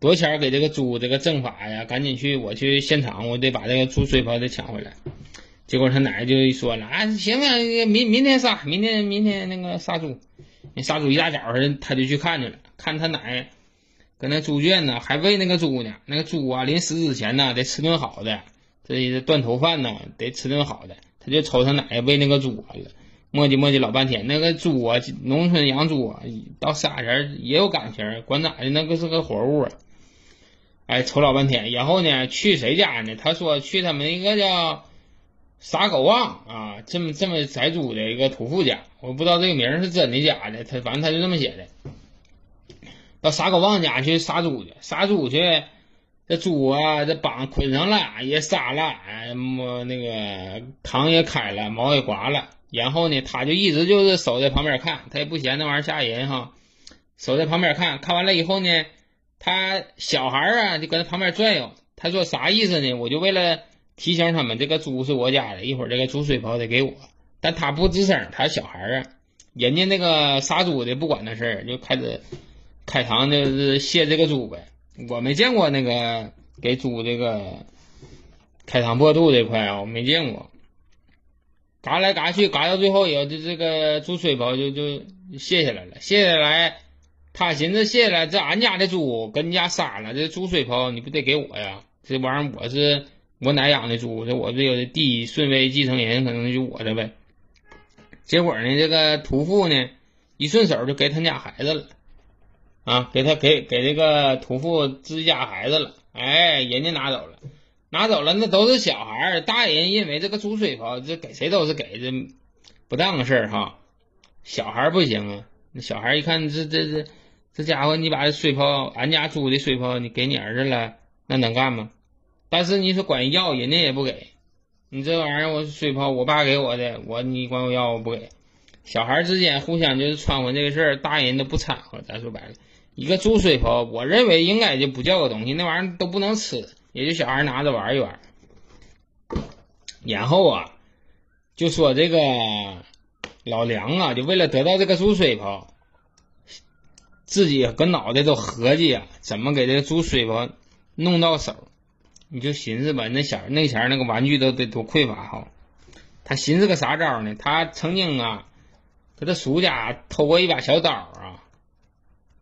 多少钱给这个猪这个正法呀？赶紧去，我去现场，我得把这个猪水泡得抢回来。结果他奶奶就说了啊，行啊，明明天杀，明天明天那个杀猪，杀猪一大早上他就去看去了，看他奶搁那猪圈呢，还喂那个猪呢。那个猪啊，临死之前呢，得吃顿好的，这断头饭呢，得吃顿好的。他就瞅他奶喂那个猪了，磨叽磨叽老半天。那个猪啊，农村养猪啊，到杀人也有感情，管咋的，那个是个活物啊。哎，瞅老半天，然后呢，去谁家呢？他说去他们一个叫傻狗旺啊，这么这么宰猪的一个屠夫家，我不知道这个名是真的假的，他反正他就这么写的。到傻狗旺家去杀猪去，杀猪去，这猪啊，这绑捆上了，也杀了，哎，么那个膛也开了，毛也刮了，然后呢，他就一直就是守在旁边看，他也不嫌那玩意儿吓人哈，守在旁边看看完了以后呢。他小孩啊，就搁那旁边转悠。他说啥意思呢？我就为了提醒他们，这个猪是我家的，一会儿这个猪水泡得给我。但他不吱声，他小孩啊，人家那个杀猪的不管那事儿，就开始开膛就是卸这个猪呗。我没见过那个给猪这个开膛破肚这块啊，我没见过。嘎来嘎去，嘎到最后也就这个猪水泡就就卸下来了，卸下来。他寻思卸下来，这俺家的猪跟人家杀了，这猪水泡你不得给我呀？这玩意儿我是我奶养的猪，这我这有第一顺位继承人可能就我这呗。结果呢，这个屠夫呢一顺手就给他家孩子了，啊，给他给给这个屠夫自家孩子了，哎，人家拿走了，拿走了那都是小孩儿，大人认为这个猪水泡这给谁都是给这不当个事儿哈，小孩儿不行啊，那小孩儿一看这这这。这家伙，你把这水泡，俺家猪的水泡，你给你儿子了，那能干吗？但是你说管人要，人家也不给。你这玩意儿，我水泡，我爸给我的，我你管我要，我不给。小孩之间互相就是穿和这个事儿，大人都不掺和。咱说白了，一个猪水泡，我认为应该就不叫个东西，那玩意儿都不能吃，也就小孩拿着玩一玩。然后啊，就说这个老梁啊，就为了得到这个猪水泡。自己搁脑袋都合计啊，怎么给这个猪水泡弄到手？你就寻思吧，那小那前那个玩具都得多匮乏哈。他寻思个啥招呢？他曾经啊，他的叔家偷过一把小刀啊，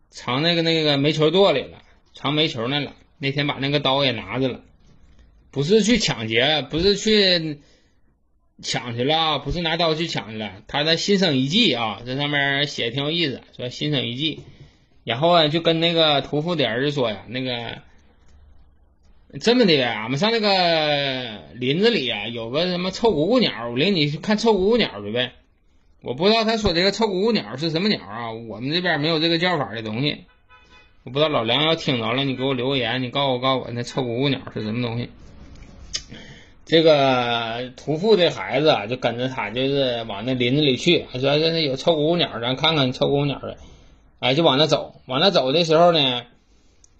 藏那个那个煤球垛里了，藏煤球那了。那天把那个刀也拿着了，不是去抢劫，不是去抢去了，不是拿刀去抢去了。他的心生一计啊，这上面写的挺有意思，说心生一计。然后啊，就跟那个屠夫的儿子说呀，那个这么的呗，俺们上那个林子里啊，有个什么臭咕咕鸟，我领你去看臭咕咕鸟去呗。我不知道他说这个臭咕咕鸟是什么鸟啊？我们这边没有这个叫法的东西。我不知道老梁要听着了，你给我留个言，你告诉我告诉我那臭咕咕鸟是什么东西。这个屠夫的孩子啊，就跟着他，就是往那林子里去，说这那有臭咕咕鸟，咱看看臭咕咕鸟的。哎，就往那走，往那走的时候呢，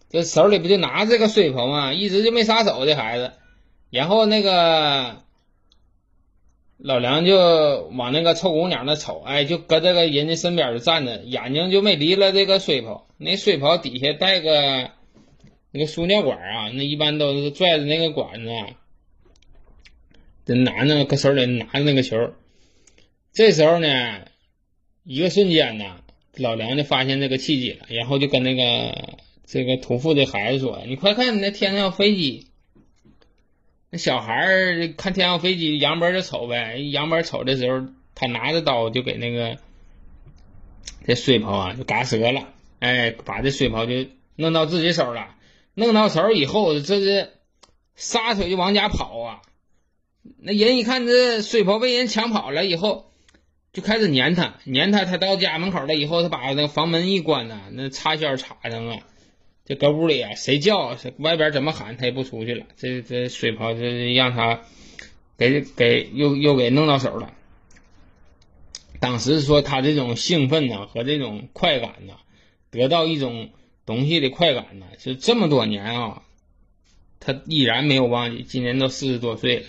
这手里不就拿这个水盆吗？一直就没撒手的孩子。然后那个老梁就往那个臭姑娘那瞅，哎，就搁这个人家身边就站着，眼睛就没离了这个水泡。那水泡底下带个那个输尿管啊，那一般都是拽着那个管子，得拿那个搁手里拿着那个球。这时候呢，一个瞬间呢。老梁就发现这个契机了，然后就跟那个这个屠夫的孩子说：“你快看，那天上飞机。”那小孩看天上飞机，扬脖就瞅呗。扬脖瞅的时候，他拿着刀就给那个这水泡啊就嘎折了，哎，把这水泡就弄到自己手了。弄到手以后，这是撒腿就往家跑啊。那人一看这水泡被人抢跑了以后。就开始撵他，撵他，他到家门口了以后，他把那个房门一关呐，那插销插上啊，这搁屋里啊，谁叫，外边怎么喊，他也不出去了。这这水泡就让他给给又又给弄到手了。当时说他这种兴奋呐和这种快感呐，得到一种东西的快感呢，就这么多年啊，他依然没有忘记。今年都四十多岁了。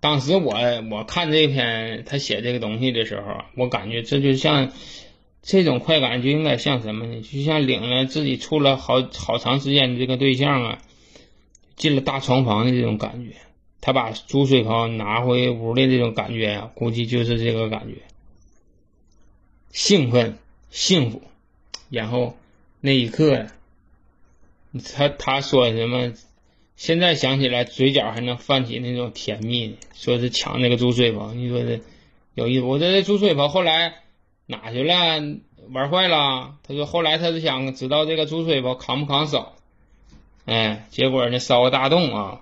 当时我我看这篇他写这个东西的时候我感觉这就像这种快感就应该像什么呢？就像领了自己处了好好长时间的这个对象啊，进了大床房的这种感觉。他把猪水泡拿回屋的这种感觉呀，估计就是这个感觉，兴奋、幸福。然后那一刻，他他说什么？现在想起来，嘴角还能泛起那种甜蜜。说是抢那个猪水泡，你说这有意思。我这猪水泡后来哪去了？玩坏了。他说后来他是想知道这个猪水泡扛不扛烧。哎，结果呢烧个大洞啊！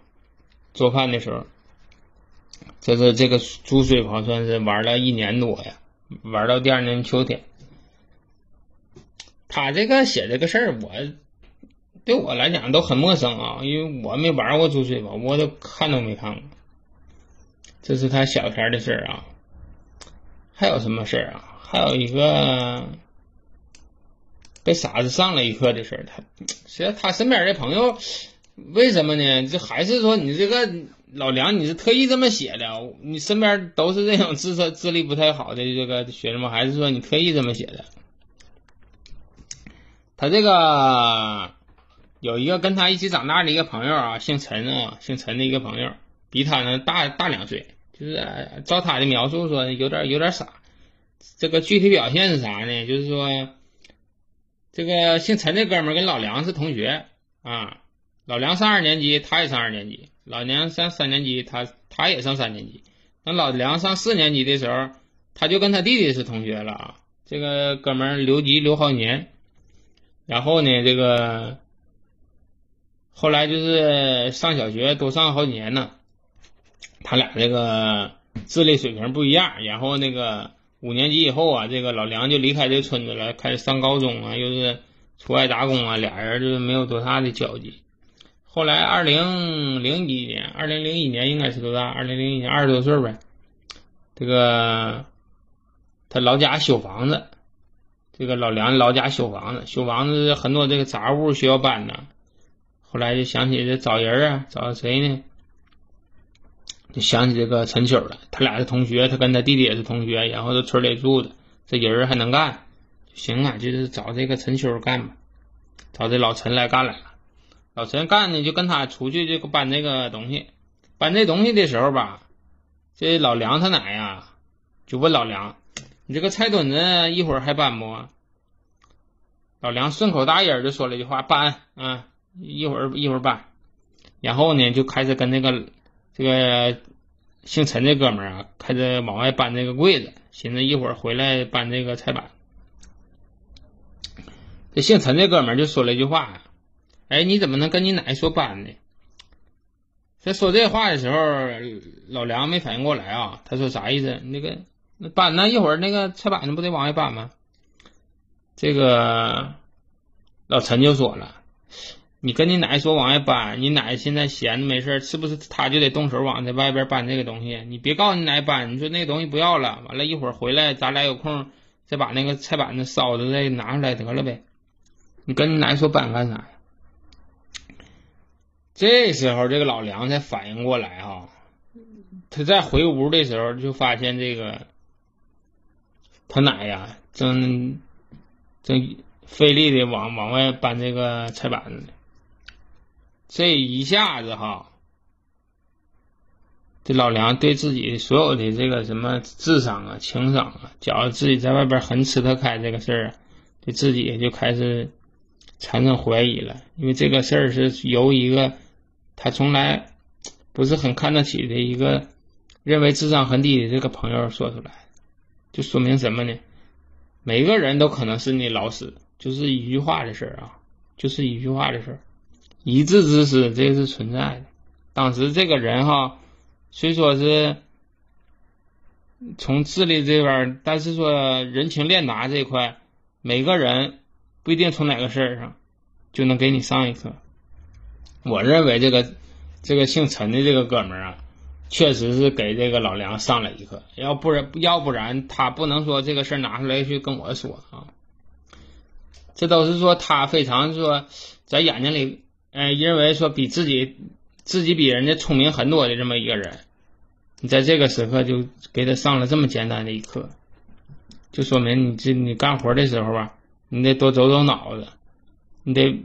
做饭的时候，这是这个猪水泡算是玩了一年多呀，玩到第二年秋天。他这个写这个事儿，我。对我来讲都很陌生啊，因为我没玩过猪水泡，我都看都没看过。这是他小天的事啊。还有什么事啊？还有一个被傻子上了一课的事儿。他实他身边的朋友，为什么呢？这还是说你这个老梁你是特意这么写的？你身边都是这种智商智力不太好的这个学生吗？还是说你特意这么写的？他这个。有一个跟他一起长大的一个朋友啊，姓陈啊，姓陈的一个朋友，比他呢大大两岁，就是照他的描述说有点有点傻。这个具体表现是啥呢？就是说，这个姓陈的哥们跟老梁是同学啊，老梁上二年级，他也上二年级；老梁上三年级，他他也上三年级。等老梁上四年级的时候，他就跟他弟弟是同学了啊。这个哥们留级留好几年，然后呢，这个。后来就是上小学都上好几年呢，他俩这个智力水平不一样。然后那个五年级以后啊，这个老梁就离开这村子了，开始上高中啊，又是出外打工啊，俩人就是没有多大的交集。后来二零零一年，二零零一年应该是多大？二零零一年二十多岁呗。这个他老家修房子，这个老梁老家修房子，修房子很多这个杂物需要搬呢。后来就想起这找人啊，找谁呢？就想起这个陈秋了。他俩是同学，他跟他弟弟也是同学，然后在村里住的。这人还能干，行啊，就是找这个陈秋干吧。找这老陈来干来了。老陈干呢，就跟他出去这个搬这个东西。搬这东西的时候吧，这老梁他奶呀，就问老梁：“你这个菜墩子一会儿还搬不？”老梁顺口答应就说了一句话：“搬啊。”一会儿一会儿搬，然后呢就开始跟那个这个姓陈的哥们儿啊，开始往外搬这个柜子，寻思一会儿回来搬这个菜板。这姓陈的哥们儿就说了一句话：“哎，你怎么能跟你奶说搬呢？”在说这话的时候，老梁没反应过来啊，他说啥意思？那个那搬呢？一会儿那个菜板子不得往外搬吗？这个老陈就说了，你跟你奶说往外搬，你奶现在闲着没事是不是他就得动手往这外边搬这个东西？你别告诉你奶搬，你说那个东西不要了，完了一会儿回来，咱俩有空再把那个菜板子烧着再拿出来得了呗。你跟你奶说搬干啥呀？这时候这个老梁才反应过来哈，他在回屋的时候就发现这个他奶呀正。正费力的往往外搬这个菜板子呢，这一下子哈，这老梁对自己所有的这个什么智商啊、情商啊，觉得自己在外边很吃得开这个事儿啊，对自己就开始产生怀疑了。因为这个事儿是由一个他从来不是很看得起的一个认为智商很低的这个朋友说出来，就说明什么呢？每个人都可能是你老师，就是一句话的事儿啊，就是一句话的事儿。一字之师，这个是存在的。当时这个人哈，虽说是从智力这边，但是说人情练达这一块，每个人不一定从哪个事儿上就能给你上一课。我认为这个这个姓陈的这个哥们儿啊。确实是给这个老梁上了一课，要不然要不然他不能说这个事拿出来去跟我说啊。这都是说他非常说在眼睛里，哎，认为说比自己自己比人家聪明很多的这么一个人，你在这个时刻就给他上了这么简单的一课，就说明你这你干活的时候啊，你得多走走脑子，你得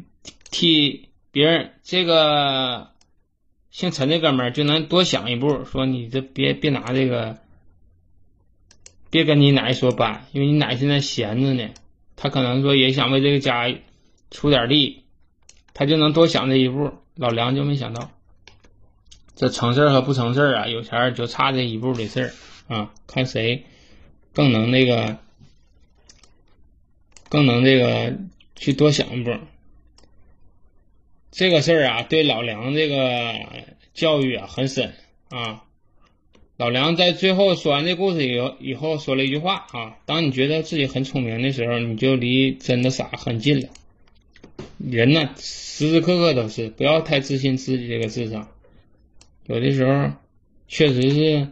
替别人这个。姓陈的哥们儿就能多想一步，说你这别别拿这个，别跟你奶说搬，因为你奶现在闲着呢，他可能说也想为这个家出点力，他就能多想这一步。老梁就没想到，这成事儿和不成事儿啊，有钱就差这一步的事儿啊，看谁更能那个，更能这个去多想一步。这个事儿啊，对老梁这个教育啊很深啊。老梁在最后说完这故事以后，以后说了一句话啊：当你觉得自己很聪明的时候，你就离真的傻很近了。人呢，时时刻刻都是不要太自信自己这个智商，有的时候确实是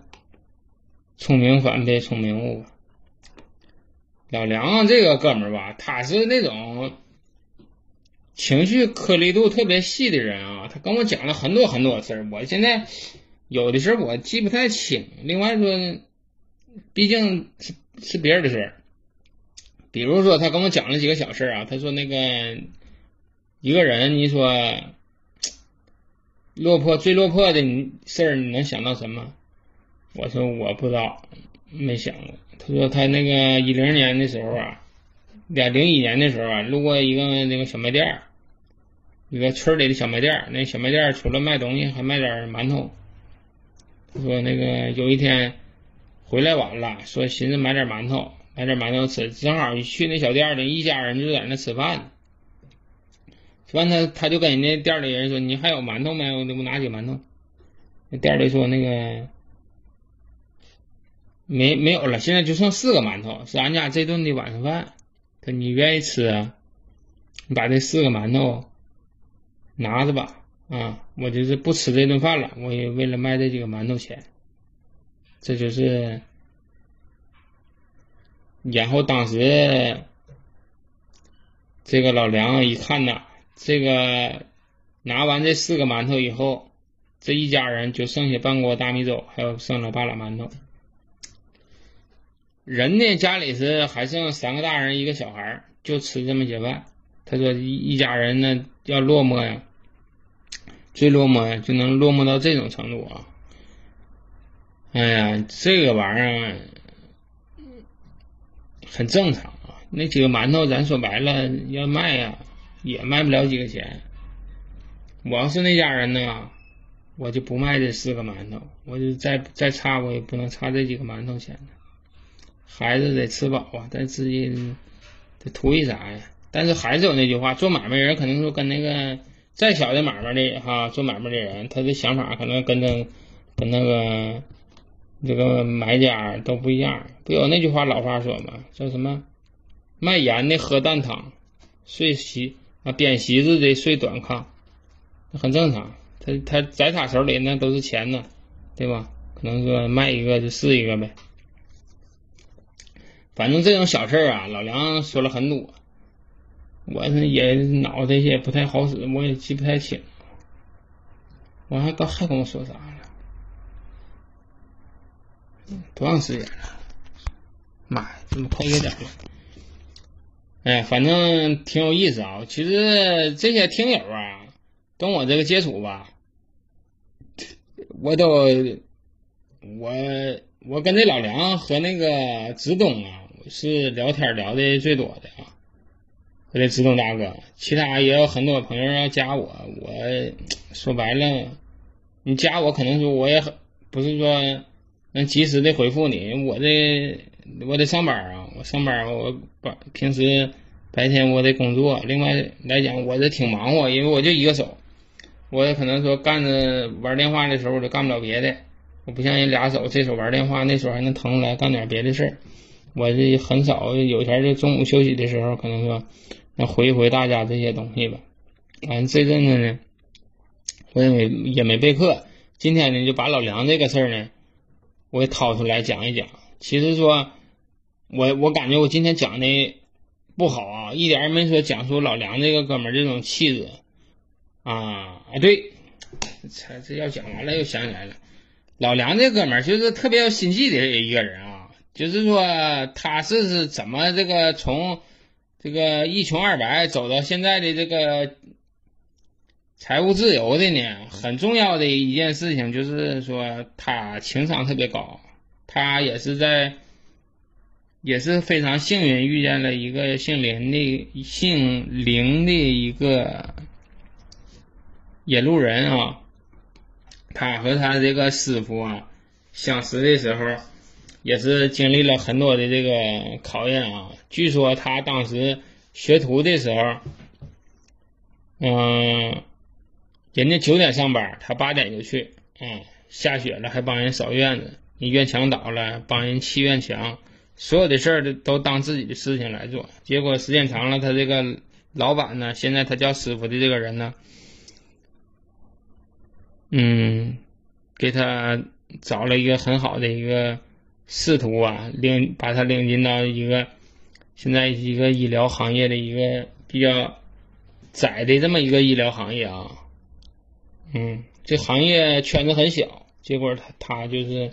聪明反被聪明误。老梁这个哥们儿吧，他是那种。情绪颗粒度特别细的人啊，他跟我讲了很多很多事儿，我现在有的时候我记不太清。另外说，毕竟是是别人的事儿，比如说他跟我讲了几个小事啊，他说那个一个人，你说落魄最落魄的事儿，你能想到什么？我说我不知道，没想过。他说他那个一零年的时候啊。在零一年的时候啊，路过一个那个小卖店，一个村里的小卖店。那小卖店除了卖东西，还卖点馒头。说那个有一天回来晚了，说寻思买点馒头，买点馒头吃。正好去那小店里，一家人就在那吃饭。吃完他他就跟人家店里人说：“你还有馒头没？我我拿几馒头。”那店里说：“那个没没有了，现在就剩四个馒头，是俺家这顿的晚上饭。”他你愿意吃啊？你把这四个馒头拿着吧，啊，我就是不吃这顿饭了。我也为了卖这几个馒头钱，这就是。然后当时这个老梁一看呐，这个拿完这四个馒头以后，这一家人就剩下半锅大米粥，还有剩了半拉馒头。人呢，家里是还剩三个大人一个小孩就吃这么些饭。他说一一家人呢要落寞呀，最落寞呀，就能落寞到这种程度啊！哎呀，这个玩意儿很正常啊。那几个馒头，咱说白了要卖呀，也卖不了几个钱。我要是那家人呢，我就不卖这四个馒头，我就再再差，我也不能差这几个馒头钱呢。孩子得吃饱啊，但自己得图一啥呀？但是还是有那句话，做买卖人可能说跟那个再小的买卖的哈，做买卖的人，他的想法可能跟那跟那个这个买家都不一样。不有那句话老话说吗？叫什么？卖盐的喝淡汤，睡席啊扁席子的睡短炕，很正常。他他在他手里那都是钱呢，对吧？可能说卖一个就是一个呗。反正这种小事啊，老梁说了很多，我也脑袋也不太好使，我也记不太清。我还刚还跟我说啥了？多长时间了？妈呀，怎么快一点了？哎，反正挺有意思啊。其实这些听友啊，跟我这个接触吧，我都我我跟这老梁和那个直东啊，是聊天聊的最多的啊。和这直东大哥，其他也有很多朋友要加我，我说白了，你加我可能说我也很不是说能及时的回复你，我这。我得上班啊！我上班，我白平时白天我得工作。另外来讲，我这挺忙活，因为我就一个手，我也可能说干着玩电话的时候，我就干不了别的。我不像人俩手，这手玩电话，那手还能腾出来干点别的事儿。我这很少，有前就中午休息的时候，可能说能回一回大家这些东西吧。反正这阵子呢，我也没也没备课。今天呢，就把老梁这个事儿呢，我也掏出来讲一讲。其实说。我我感觉我今天讲的不好啊，一点也没说讲出老梁这个哥们儿这种气质啊！哎，对，这这要讲完了又想起来了，老梁这哥们儿就是特别有心计的一个人啊，就是说他是是怎么这个从这个一穷二白走到现在的这个财务自由的呢？很重要的一件事情就是说他情商特别高，他也是在。也是非常幸运，遇见了一个姓林的姓林的一个引路人啊。他和他这个师傅啊相识的时候，也是经历了很多的这个考验啊。据说他当时学徒的时候，嗯，人家九点上班，他八点就去，嗯，下雪了还帮人扫院子，你院墙倒了，帮人砌院墙。所有的事儿都都当自己的事情来做，结果时间长了，他这个老板呢，现在他叫师傅的这个人呢，嗯，给他找了一个很好的一个试图啊，领把他领进到一个现在一个医疗行业的一个比较窄的这么一个医疗行业啊，嗯，这行业圈子很小，结果他他就是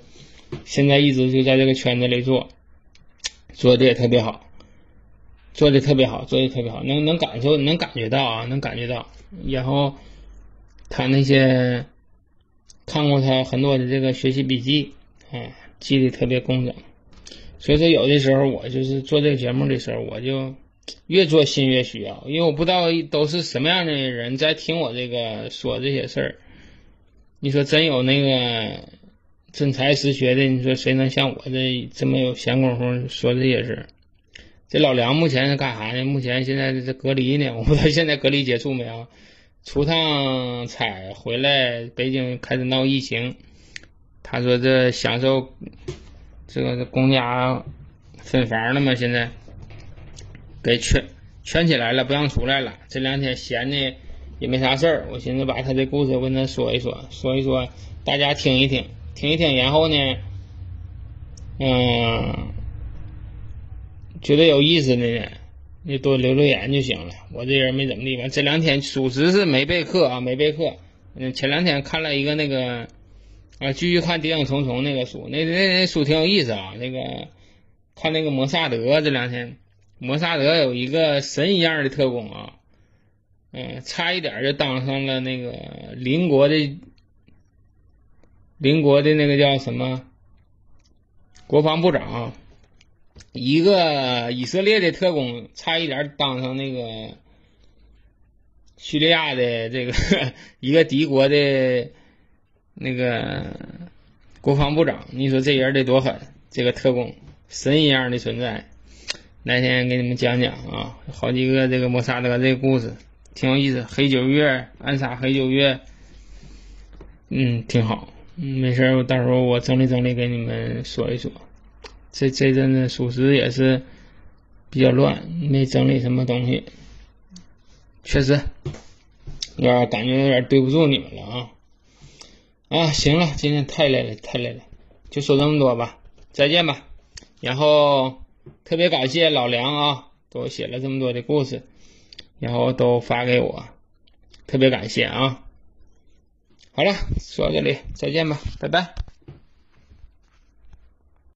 现在一直就在这个圈子里做。做的也特别好，做的特别好，做的特别好，能能感受，能感觉到啊，能感觉到。然后他那些看过他很多的这个学习笔记，啊，记得特别工整。所以说，有的时候我就是做这个节目的时候，我就越做心越需要，因为我不知道都是什么样的人在听我这个说这些事儿。你说真有那个？真才实学的，你说谁能像我这这么有闲工夫说这些事儿？这老梁目前是干啥呢？目前现在这隔离呢，我不知道现在隔离结束没有？出趟差回来，北京开始闹疫情，他说这享受这个公家分房了嘛？现在给圈圈起来了，不让出来了。这两天闲的也没啥事儿，我寻思把他的故事跟他说一说，说一说，大家听一听。听一听，然后呢，嗯，觉得有意思的呢，你多留留言就行了。我这人没怎么地吧，这两天属实是没备课啊，没备课。嗯，前两天看了一个那个啊，继续看《谍影重重》那个书，那那那书挺有意思啊。那个看那个摩萨德这两天，摩萨德有一个神一样的特工啊，嗯，差一点就当上了那个邻国的。邻国的那个叫什么国防部长，一个以色列的特工，差一点当上那个叙利亚的这个 一个敌国的那个国防部长。你说这人得多狠？这个特工神一样的存在。哪天给你们讲讲啊？好几个这个摩萨德这个故事，挺有意思。黑九月暗杀黑九月，嗯，挺好。嗯，没事，我到时候我整理整理给你们说一说。这这阵子属实也是比较乱，没整理什么东西，确实有点感觉有点对不住你们了啊。啊，行了，今天太累了，太累了，就说这么多吧，再见吧。然后特别感谢老梁啊，给我写了这么多的故事，然后都发给我，特别感谢啊。好了，说到这里，再见吧，拜拜。